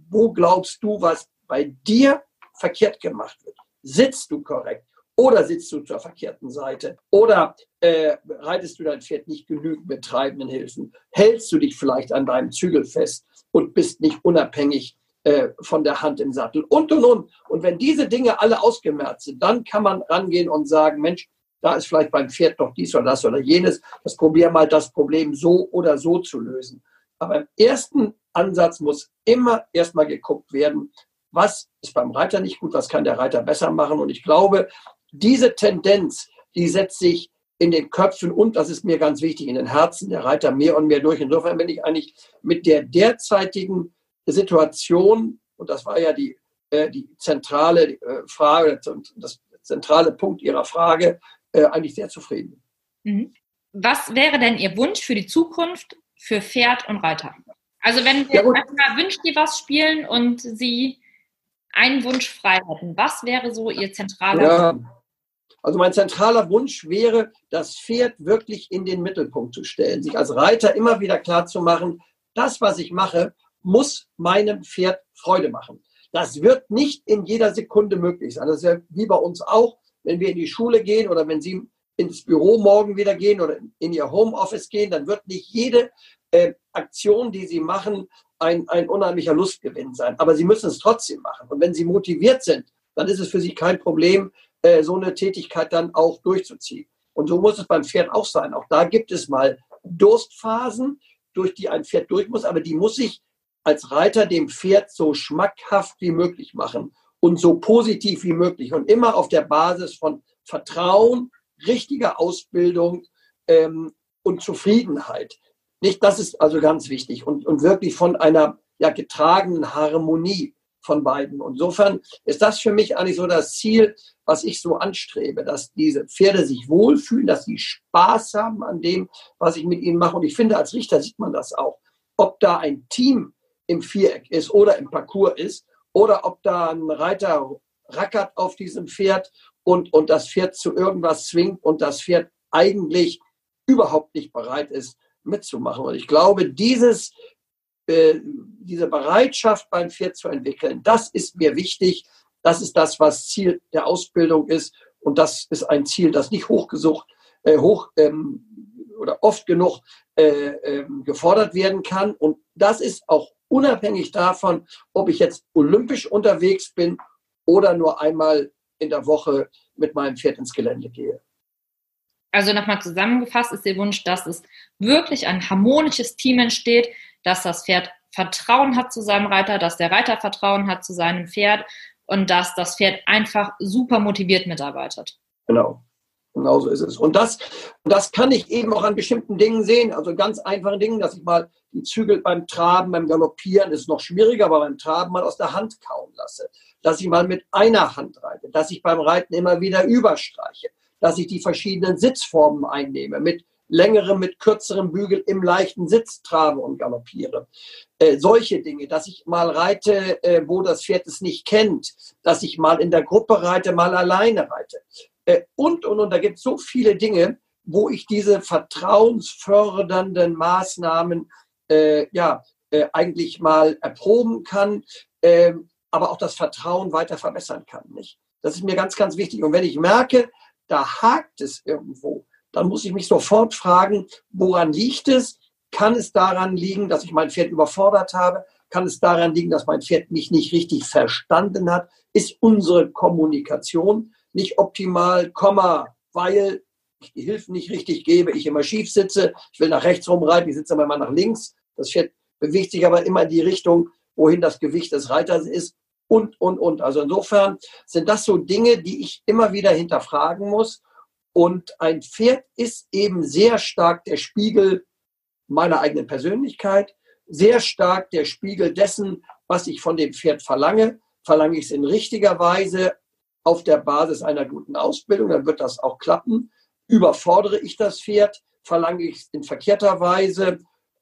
wo glaubst du, was bei dir verkehrt gemacht wird? Sitzt du korrekt? Oder sitzt du zur verkehrten Seite? Oder äh, reitest du dein Pferd nicht genügend mit treibenden Hilfen? Hältst du dich vielleicht an deinem Zügel fest und bist nicht unabhängig äh, von der Hand im Sattel? Und, und, und. Und wenn diese Dinge alle ausgemerzt sind, dann kann man rangehen und sagen, Mensch, da ist vielleicht beim Pferd doch dies oder das oder jenes. Das probier mal, das Problem so oder so zu lösen. Aber im ersten Ansatz muss immer erstmal geguckt werden, was ist beim Reiter nicht gut, was kann der Reiter besser machen. Und ich glaube, diese Tendenz, die setzt sich in den Köpfen und, das ist mir ganz wichtig, in den Herzen der Reiter mehr und mehr durch. Insofern bin ich eigentlich mit der derzeitigen Situation, und das war ja die, äh, die zentrale äh, Frage, das zentrale Punkt Ihrer Frage, äh, eigentlich sehr zufrieden. Mhm. Was wäre denn Ihr Wunsch für die Zukunft für Pferd und Reiter? Also wenn wir ja, manchmal wünscht ihr was spielen und Sie einen Wunsch frei hätten, was wäre so Ihr zentraler ja. Also mein zentraler Wunsch wäre, das Pferd wirklich in den Mittelpunkt zu stellen, sich als Reiter immer wieder klar zu machen, das, was ich mache, muss meinem Pferd Freude machen. Das wird nicht in jeder Sekunde möglich sein. Das ist ja wie bei uns auch, wenn wir in die Schule gehen oder wenn Sie ins Büro morgen wieder gehen oder in Ihr Homeoffice gehen, dann wird nicht jede äh, Aktion, die Sie machen, ein, ein unheimlicher Lustgewinn sein. Aber Sie müssen es trotzdem machen. Und wenn Sie motiviert sind, dann ist es für Sie kein Problem, äh, so eine Tätigkeit dann auch durchzuziehen. Und so muss es beim Pferd auch sein. Auch da gibt es mal Durstphasen, durch die ein Pferd durch muss, aber die muss ich als Reiter dem Pferd so schmackhaft wie möglich machen und so positiv wie möglich und immer auf der Basis von Vertrauen, richtiger Ausbildung ähm, und Zufriedenheit. Nicht, das ist also ganz wichtig und, und wirklich von einer ja, getragenen Harmonie von beiden. Insofern ist das für mich eigentlich so das Ziel, was ich so anstrebe, dass diese Pferde sich wohlfühlen, dass sie Spaß haben an dem, was ich mit ihnen mache. Und ich finde, als Richter sieht man das auch. Ob da ein Team im Viereck ist oder im Parcours ist oder ob da ein Reiter rackert auf diesem Pferd und, und das Pferd zu irgendwas zwingt und das Pferd eigentlich überhaupt nicht bereit ist, mitzumachen. Und ich glaube, dieses äh, diese Bereitschaft beim Pferd zu entwickeln, das ist mir wichtig. Das ist das, was Ziel der Ausbildung ist. Und das ist ein Ziel, das nicht hochgesucht, äh, hoch ähm, oder oft genug äh, ähm, gefordert werden kann. Und das ist auch unabhängig davon, ob ich jetzt olympisch unterwegs bin oder nur einmal in der Woche mit meinem Pferd ins Gelände gehe. Also nochmal zusammengefasst ist Ihr Wunsch, dass es wirklich ein harmonisches Team entsteht, dass das Pferd Vertrauen hat zu seinem Reiter, dass der Reiter Vertrauen hat zu seinem Pferd und dass das Pferd einfach super motiviert mitarbeitet. Genau. Genau so ist es. Und das, das kann ich eben auch an bestimmten Dingen sehen, also ganz einfachen Dingen, dass ich mal die Zügel beim Traben, beim Galoppieren ist noch schwieriger, aber beim Traben mal aus der Hand kauen lasse. Dass ich mal mit einer Hand reite, dass ich beim Reiten immer wieder überstreiche, dass ich die verschiedenen Sitzformen einnehme mit längerem mit kürzerem Bügel im leichten Sitz trage und galoppiere. Äh, solche Dinge, dass ich mal reite, äh, wo das Pferd es nicht kennt, dass ich mal in der Gruppe reite, mal alleine reite. Äh, und, und, und, da gibt es so viele Dinge, wo ich diese vertrauensfördernden Maßnahmen äh, ja, äh, eigentlich mal erproben kann, äh, aber auch das Vertrauen weiter verbessern kann. Nicht? Das ist mir ganz, ganz wichtig. Und wenn ich merke, da hakt es irgendwo, dann muss ich mich sofort fragen, woran liegt es? Kann es daran liegen, dass ich mein Pferd überfordert habe? Kann es daran liegen, dass mein Pferd mich nicht richtig verstanden hat? Ist unsere Kommunikation nicht optimal, Komma, weil ich die Hilfen nicht richtig gebe, ich immer schief sitze, ich will nach rechts rumreiten, ich sitze aber immer nach links. Das Pferd bewegt sich aber immer in die Richtung, wohin das Gewicht des Reiters ist und, und, und. Also insofern sind das so Dinge, die ich immer wieder hinterfragen muss. Und ein Pferd ist eben sehr stark der Spiegel meiner eigenen Persönlichkeit, sehr stark der Spiegel dessen, was ich von dem Pferd verlange. Verlange ich es in richtiger Weise auf der Basis einer guten Ausbildung, dann wird das auch klappen. Überfordere ich das Pferd, verlange ich es in verkehrter Weise,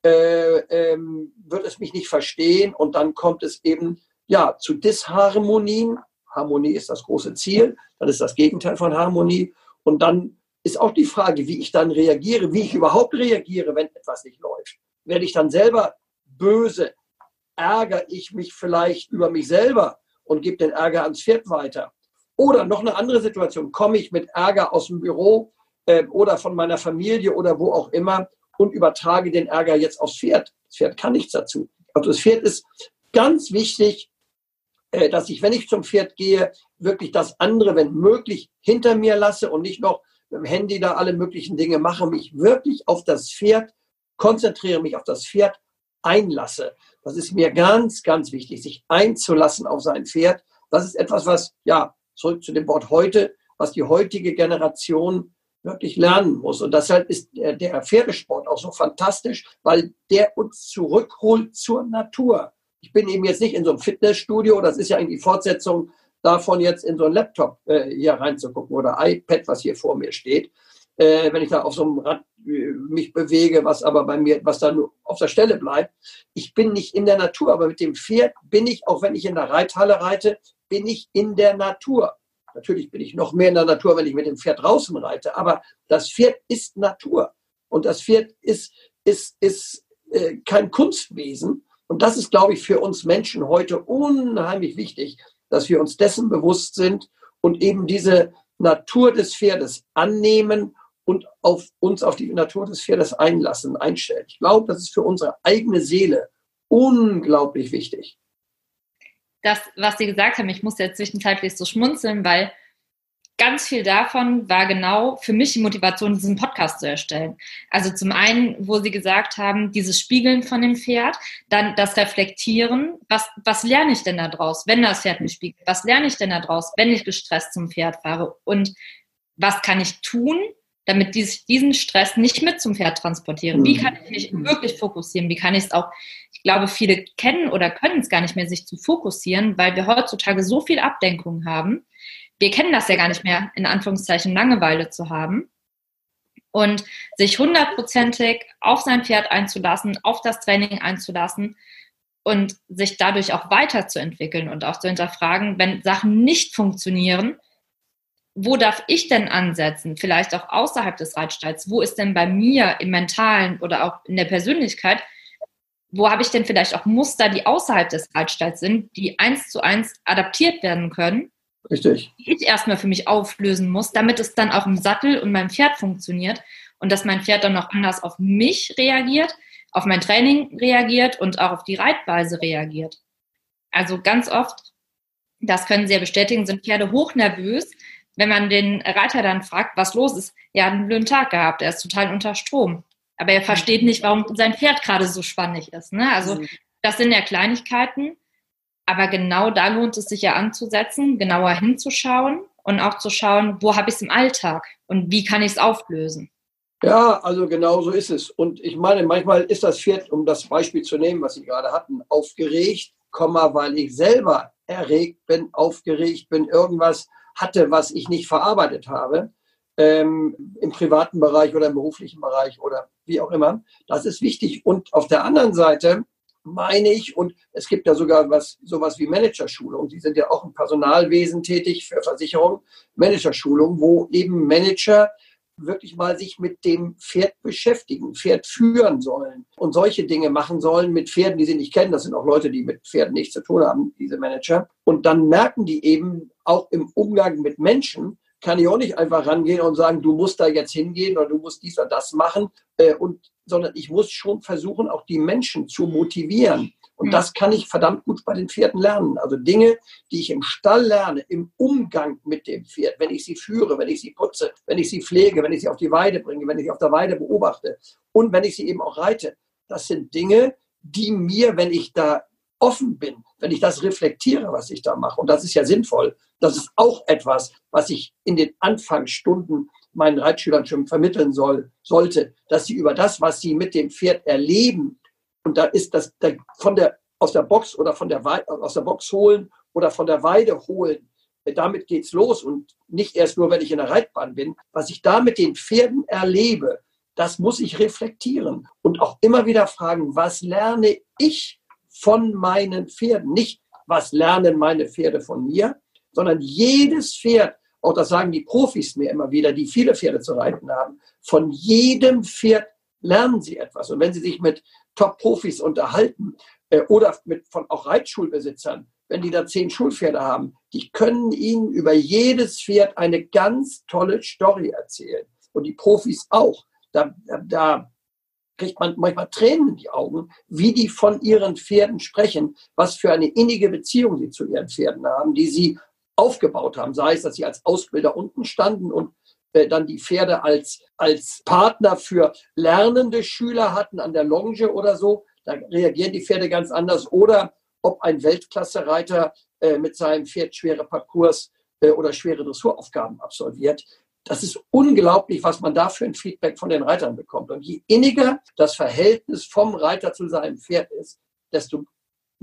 äh, ähm, wird es mich nicht verstehen und dann kommt es eben ja zu Disharmonien. Harmonie ist das große Ziel, dann ist das Gegenteil von Harmonie und dann ist auch die Frage, wie ich dann reagiere, wie ich überhaupt reagiere, wenn etwas nicht läuft. Werde ich dann selber böse? Ärgere ich mich vielleicht über mich selber und gebe den Ärger ans Pferd weiter? Oder noch eine andere Situation, komme ich mit Ärger aus dem Büro äh, oder von meiner Familie oder wo auch immer und übertrage den Ärger jetzt aufs Pferd. Das Pferd kann nichts dazu. Also das Pferd ist ganz wichtig, äh, dass ich, wenn ich zum Pferd gehe, wirklich das andere, wenn möglich, hinter mir lasse und nicht noch mit dem Handy da alle möglichen Dinge mache, mich wirklich auf das Pferd konzentriere, mich auf das Pferd einlasse. Das ist mir ganz, ganz wichtig, sich einzulassen auf sein Pferd. Das ist etwas, was, ja, zurück zu dem Wort heute, was die heutige Generation wirklich lernen muss. Und deshalb ist der Pferdesport auch so fantastisch, weil der uns zurückholt zur Natur. Ich bin eben jetzt nicht in so einem Fitnessstudio, das ist ja eigentlich die Fortsetzung davon, jetzt in so einen Laptop äh, hier reinzugucken oder iPad, was hier vor mir steht. Äh, wenn ich da auf so einem Rad äh, mich bewege, was aber bei mir, was da nur auf der Stelle bleibt. Ich bin nicht in der Natur, aber mit dem Pferd bin ich, auch wenn ich in der Reithalle reite, bin ich in der Natur. Natürlich bin ich noch mehr in der Natur, wenn ich mit dem Pferd draußen reite, aber das Pferd ist Natur. Und das Pferd ist, ist, ist äh, kein Kunstwesen. Und das ist, glaube ich, für uns Menschen heute unheimlich wichtig, dass wir uns dessen bewusst sind und eben diese Natur des Pferdes annehmen und auf uns auf die Natur des Pferdes einlassen, einstellen. Ich glaube, das ist für unsere eigene Seele unglaublich wichtig das, was Sie gesagt haben, ich muss jetzt zwischenzeitlich so schmunzeln, weil ganz viel davon war genau für mich die Motivation, diesen Podcast zu erstellen. Also zum einen, wo Sie gesagt haben, dieses Spiegeln von dem Pferd, dann das Reflektieren, was, was lerne ich denn da draus, wenn das Pferd mich spiegelt? Was lerne ich denn da draus, wenn ich gestresst zum Pferd fahre? Und was kann ich tun, damit ich diesen Stress nicht mit zum Pferd transportiere? Wie kann ich mich wirklich fokussieren? Wie kann ich es auch, ich glaube, viele kennen oder können es gar nicht mehr, sich zu fokussieren, weil wir heutzutage so viel Ablenkung haben. Wir kennen das ja gar nicht mehr, in Anführungszeichen Langeweile zu haben. Und sich hundertprozentig auf sein Pferd einzulassen, auf das Training einzulassen und sich dadurch auch weiterzuentwickeln und auch zu hinterfragen, wenn Sachen nicht funktionieren, wo darf ich denn ansetzen? Vielleicht auch außerhalb des Reitstalls. Wo ist denn bei mir im Mentalen oder auch in der Persönlichkeit, wo habe ich denn vielleicht auch Muster, die außerhalb des Reitstalls sind, die eins zu eins adaptiert werden können? Richtig. Die ich erstmal für mich auflösen muss, damit es dann auch im Sattel und meinem Pferd funktioniert und dass mein Pferd dann noch anders auf mich reagiert, auf mein Training reagiert und auch auf die Reitweise reagiert. Also ganz oft, das können Sie ja bestätigen, sind Pferde hochnervös, wenn man den Reiter dann fragt, was los ist, er hat einen blöden Tag gehabt, er ist total unter Strom. Aber er versteht nicht, warum sein Pferd gerade so spannend ist. Ne? Also mhm. das sind ja Kleinigkeiten, aber genau da lohnt es sich ja anzusetzen, genauer hinzuschauen und auch zu schauen, wo habe ich es im Alltag und wie kann ich es auflösen. Ja, also genau so ist es. Und ich meine, manchmal ist das Pferd, um das Beispiel zu nehmen, was Sie gerade hatten, aufgeregt, weil ich selber erregt bin, aufgeregt bin, irgendwas hatte, was ich nicht verarbeitet habe, ähm, im privaten Bereich oder im beruflichen Bereich oder wie auch immer. Das ist wichtig. Und auf der anderen Seite meine ich, und es gibt ja sogar was, sowas wie Managerschulung, die sind ja auch im Personalwesen tätig für Versicherungen, Managerschulung, wo eben Manager wirklich mal sich mit dem Pferd beschäftigen, Pferd führen sollen und solche Dinge machen sollen mit Pferden, die sie nicht kennen. Das sind auch Leute, die mit Pferden nichts zu tun haben, diese Manager. Und dann merken die eben auch im Umgang mit Menschen, kann ich auch nicht einfach rangehen und sagen, du musst da jetzt hingehen oder du musst dies oder das machen, äh, und, sondern ich muss schon versuchen, auch die Menschen zu motivieren. Und das kann ich verdammt gut bei den Pferden lernen. Also Dinge, die ich im Stall lerne, im Umgang mit dem Pferd, wenn ich sie führe, wenn ich sie putze, wenn ich sie pflege, wenn ich sie auf die Weide bringe, wenn ich sie auf der Weide beobachte und wenn ich sie eben auch reite. Das sind Dinge, die mir, wenn ich da offen bin, wenn ich das reflektiere, was ich da mache, und das ist ja sinnvoll, das ist auch etwas, was ich in den Anfangsstunden meinen Reitschülern schon vermitteln soll, sollte, dass sie über das, was sie mit dem Pferd erleben, und da ist das da von der, aus der Box oder von der, aus der Box holen oder von der Weide holen, damit geht's los und nicht erst nur, wenn ich in der Reitbahn bin. Was ich da mit den Pferden erlebe, das muss ich reflektieren und auch immer wieder fragen, was lerne ich von meinen Pferden. Nicht, was lernen meine Pferde von mir, sondern jedes Pferd, auch das sagen die Profis mir immer wieder, die viele Pferde zu reiten haben, von jedem Pferd lernen sie etwas. Und wenn sie sich mit Top-Profis unterhalten äh, oder mit von auch Reitschulbesitzern, wenn die da zehn Schulpferde haben, die können ihnen über jedes Pferd eine ganz tolle Story erzählen. Und die Profis auch. Da, da, da kriegt man manchmal Tränen in die Augen, wie die von ihren Pferden sprechen, was für eine innige Beziehung sie zu ihren Pferden haben, die sie aufgebaut haben. Sei es, dass sie als Ausbilder unten standen und dann die Pferde als, als Partner für lernende Schüler hatten an der Longe oder so. Da reagieren die Pferde ganz anders. Oder ob ein Weltklasse-Reiter äh, mit seinem Pferd schwere Parcours äh, oder schwere Dressuraufgaben absolviert das ist unglaublich, was man da für ein Feedback von den Reitern bekommt. Und je inniger das Verhältnis vom Reiter zu seinem Pferd ist, desto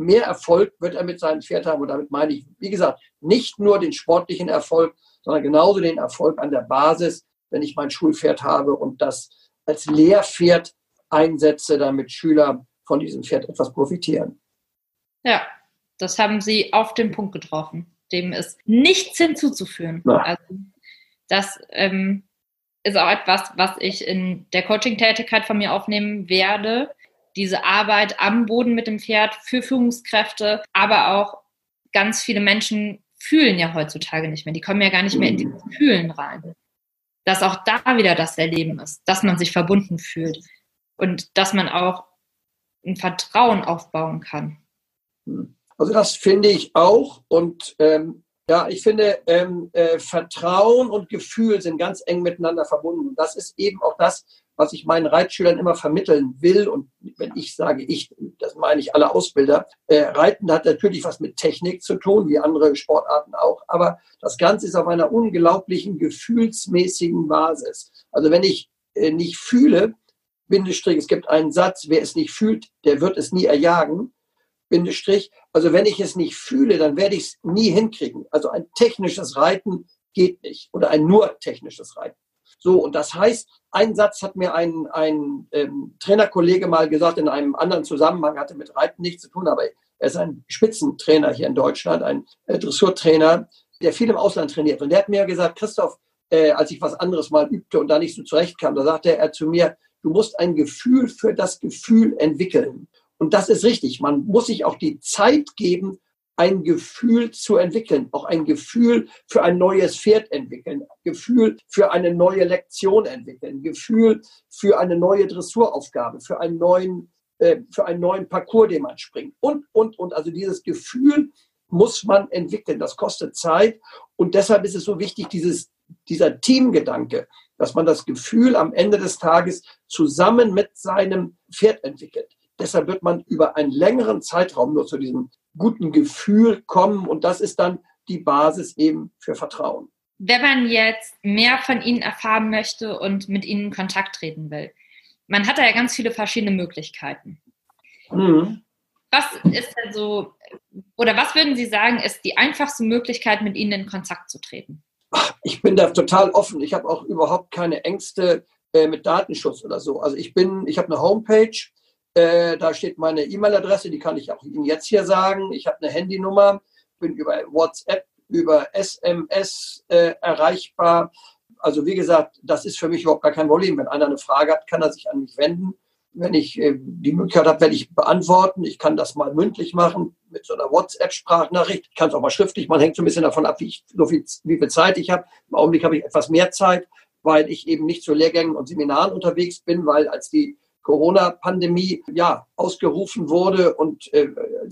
mehr Erfolg wird er mit seinem Pferd haben. Und damit meine ich, wie gesagt, nicht nur den sportlichen Erfolg, sondern genauso den Erfolg an der Basis, wenn ich mein Schulpferd habe und das als Lehrpferd einsetze, damit Schüler von diesem Pferd etwas profitieren. Ja, das haben Sie auf den Punkt getroffen. Dem ist nichts hinzuzufügen. Also das ähm, ist auch etwas, was ich in der Coaching-Tätigkeit von mir aufnehmen werde. Diese Arbeit am Boden mit dem Pferd für Führungskräfte, aber auch ganz viele Menschen fühlen ja heutzutage nicht mehr. Die kommen ja gar nicht mehr in die Fühlen rein. Dass auch da wieder das Erleben ist, dass man sich verbunden fühlt und dass man auch ein Vertrauen aufbauen kann. Also das finde ich auch und ähm, ja, ich finde, ähm, äh, Vertrauen und Gefühl sind ganz eng miteinander verbunden. Das ist eben auch das, was ich meinen Reitschülern immer vermitteln will. Und wenn ich sage ich, das meine ich alle Ausbilder. Äh, Reiten hat natürlich was mit Technik zu tun, wie andere Sportarten auch. Aber das Ganze ist auf einer unglaublichen gefühlsmäßigen Basis. Also wenn ich äh, nicht fühle, Bindestrich, es gibt einen Satz, wer es nicht fühlt, der wird es nie erjagen. Bindestrich. Also wenn ich es nicht fühle, dann werde ich es nie hinkriegen. Also ein technisches Reiten geht nicht oder ein nur technisches Reiten. So, und das heißt, ein Satz hat mir ein, ein ähm, Trainerkollege mal gesagt, in einem anderen Zusammenhang, hatte mit Reiten nichts zu tun, aber er ist ein Spitzentrainer hier in Deutschland, ein äh, Dressurtrainer, der viel im Ausland trainiert. Und der hat mir gesagt, Christoph, äh, als ich was anderes mal übte und da nicht so zurechtkam, da sagte er zu mir, du musst ein Gefühl für das Gefühl entwickeln. Und das ist richtig. Man muss sich auch die Zeit geben, ein Gefühl zu entwickeln, auch ein Gefühl für ein neues Pferd entwickeln, Gefühl für eine neue Lektion entwickeln, Gefühl für eine neue Dressuraufgabe, für einen neuen, äh, für einen neuen Parcours, den man springt und, und, und. Also dieses Gefühl muss man entwickeln. Das kostet Zeit. Und deshalb ist es so wichtig, dieses, dieser Teamgedanke, dass man das Gefühl am Ende des Tages zusammen mit seinem Pferd entwickelt. Deshalb wird man über einen längeren Zeitraum nur zu diesem guten Gefühl kommen und das ist dann die Basis eben für Vertrauen. Wenn man jetzt mehr von Ihnen erfahren möchte und mit Ihnen in Kontakt treten will, man hat da ja ganz viele verschiedene Möglichkeiten. Mhm. Was ist denn so, oder was würden Sie sagen, ist die einfachste Möglichkeit, mit Ihnen in Kontakt zu treten? Ich bin da total offen. Ich habe auch überhaupt keine Ängste äh, mit Datenschutz oder so. Also ich bin, ich habe eine Homepage, äh, da steht meine E-Mail-Adresse, die kann ich auch Ihnen jetzt hier sagen. Ich habe eine Handynummer, bin über WhatsApp, über SMS äh, erreichbar. also wie gesagt, das ist für mich überhaupt gar kein Problem. Wenn einer eine Frage hat, kann er sich an mich wenden. Wenn ich äh, die Möglichkeit habe, werde ich beantworten. Ich kann das mal mündlich machen mit so einer WhatsApp-Sprachnachricht. Ich kann es auch mal schriftlich. Man hängt so ein bisschen davon ab, wie, ich, so viel, wie viel Zeit ich habe. Im Augenblick habe ich etwas mehr Zeit, weil ich eben nicht zu Lehrgängen und Seminaren unterwegs bin, weil als die Corona-Pandemie ja ausgerufen wurde und äh,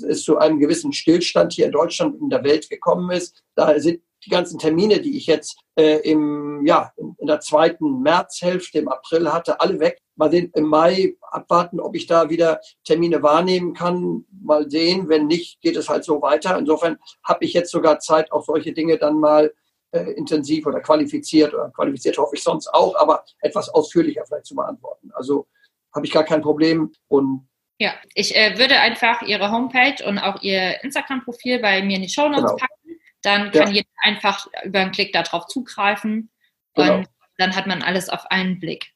es zu einem gewissen Stillstand hier in Deutschland und in der Welt gekommen ist. Da sind die ganzen Termine, die ich jetzt äh, im, ja, in der zweiten Märzhälfte, im April hatte, alle weg. Mal sehen, im Mai abwarten, ob ich da wieder Termine wahrnehmen kann. Mal sehen. Wenn nicht, geht es halt so weiter. Insofern habe ich jetzt sogar Zeit, auch solche Dinge dann mal äh, intensiv oder qualifiziert oder qualifiziert hoffe ich sonst auch, aber etwas ausführlicher vielleicht zu beantworten. Also habe ich gar kein Problem. Und ja, ich äh, würde einfach Ihre Homepage und auch Ihr Instagram-Profil bei mir in die Show Notes genau. packen. Dann kann ja. jeder einfach über einen Klick darauf zugreifen genau. und dann hat man alles auf einen Blick.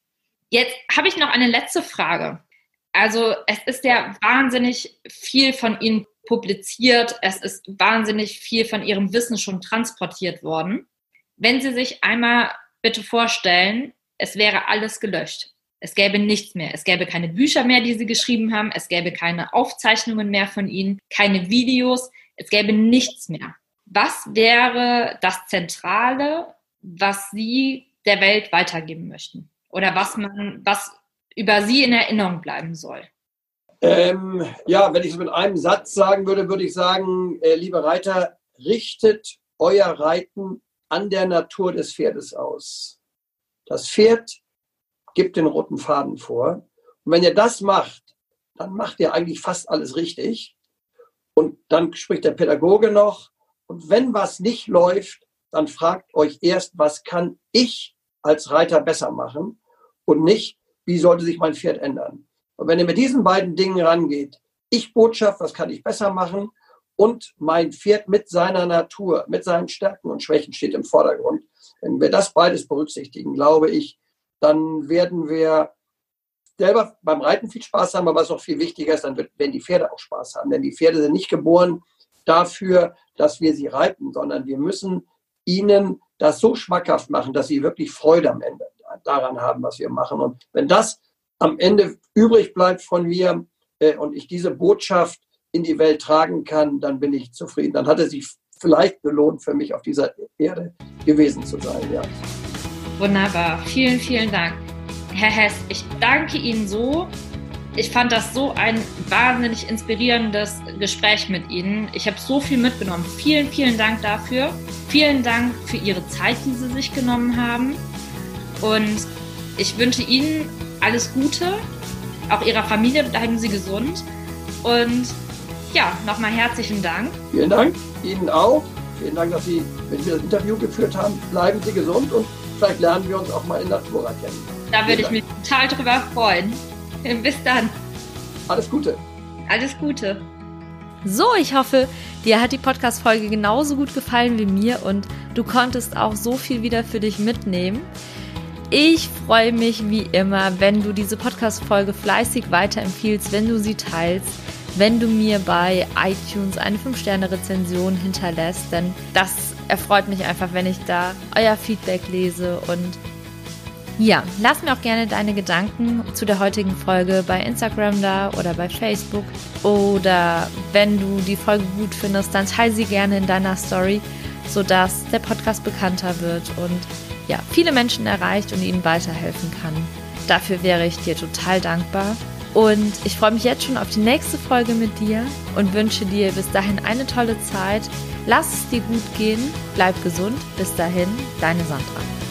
Jetzt habe ich noch eine letzte Frage. Also es ist ja wahnsinnig viel von Ihnen publiziert, es ist wahnsinnig viel von Ihrem Wissen schon transportiert worden. Wenn Sie sich einmal bitte vorstellen, es wäre alles gelöscht. Es gäbe nichts mehr. Es gäbe keine Bücher mehr, die sie geschrieben haben. Es gäbe keine Aufzeichnungen mehr von ihnen, keine Videos. Es gäbe nichts mehr. Was wäre das Zentrale, was Sie der Welt weitergeben möchten? Oder was man, was über Sie in Erinnerung bleiben soll? Ähm, ja, wenn ich es mit einem Satz sagen würde, würde ich sagen, äh, liebe Reiter, richtet euer Reiten an der Natur des Pferdes aus. Das Pferd gibt den roten Faden vor. Und wenn ihr das macht, dann macht ihr eigentlich fast alles richtig. Und dann spricht der Pädagoge noch. Und wenn was nicht läuft, dann fragt euch erst, was kann ich als Reiter besser machen und nicht, wie sollte sich mein Pferd ändern. Und wenn ihr mit diesen beiden Dingen rangeht, ich Botschaft, was kann ich besser machen und mein Pferd mit seiner Natur, mit seinen Stärken und Schwächen steht im Vordergrund. Wenn wir das beides berücksichtigen, glaube ich, dann werden wir selber beim Reiten viel Spaß haben, aber was noch viel wichtiger ist, dann werden die Pferde auch Spaß haben. Denn die Pferde sind nicht geboren dafür, dass wir sie reiten, sondern wir müssen ihnen das so schmackhaft machen, dass sie wirklich Freude am Ende daran haben, was wir machen. Und wenn das am Ende übrig bleibt von mir äh, und ich diese Botschaft in die Welt tragen kann, dann bin ich zufrieden. Dann hat es sich vielleicht gelohnt, für mich auf dieser Erde gewesen zu sein. Ja. Wunderbar. Vielen, vielen Dank. Herr Hess, ich danke Ihnen so. Ich fand das so ein wahnsinnig inspirierendes Gespräch mit Ihnen. Ich habe so viel mitgenommen. Vielen, vielen Dank dafür. Vielen Dank für Ihre Zeit, die Sie sich genommen haben. Und ich wünsche Ihnen alles Gute. Auch Ihrer Familie bleiben Sie gesund. Und ja, nochmal herzlichen Dank. Vielen Dank. Ihnen auch. Vielen Dank, dass Sie mit mir das Interview geführt haben. Bleiben Sie gesund und vielleicht lernen wir uns auch mal in Natura kennen. Da würde ich mich total drüber freuen. Bis dann. Alles Gute. Alles Gute. So, ich hoffe, dir hat die Podcast-Folge genauso gut gefallen wie mir und du konntest auch so viel wieder für dich mitnehmen. Ich freue mich wie immer, wenn du diese Podcast-Folge fleißig weiterempfiehlst, wenn du sie teilst, wenn du mir bei iTunes eine 5-Sterne-Rezension hinterlässt, denn das erfreut mich einfach, wenn ich da euer Feedback lese und ja, lass mir auch gerne deine Gedanken zu der heutigen Folge bei Instagram da oder bei Facebook. Oder wenn du die Folge gut findest, dann teile sie gerne in deiner Story, sodass der Podcast bekannter wird und ja, viele Menschen erreicht und ihnen weiterhelfen kann. Dafür wäre ich dir total dankbar. Und ich freue mich jetzt schon auf die nächste Folge mit dir und wünsche dir bis dahin eine tolle Zeit. Lass es dir gut gehen, bleib gesund. Bis dahin, deine Sandra.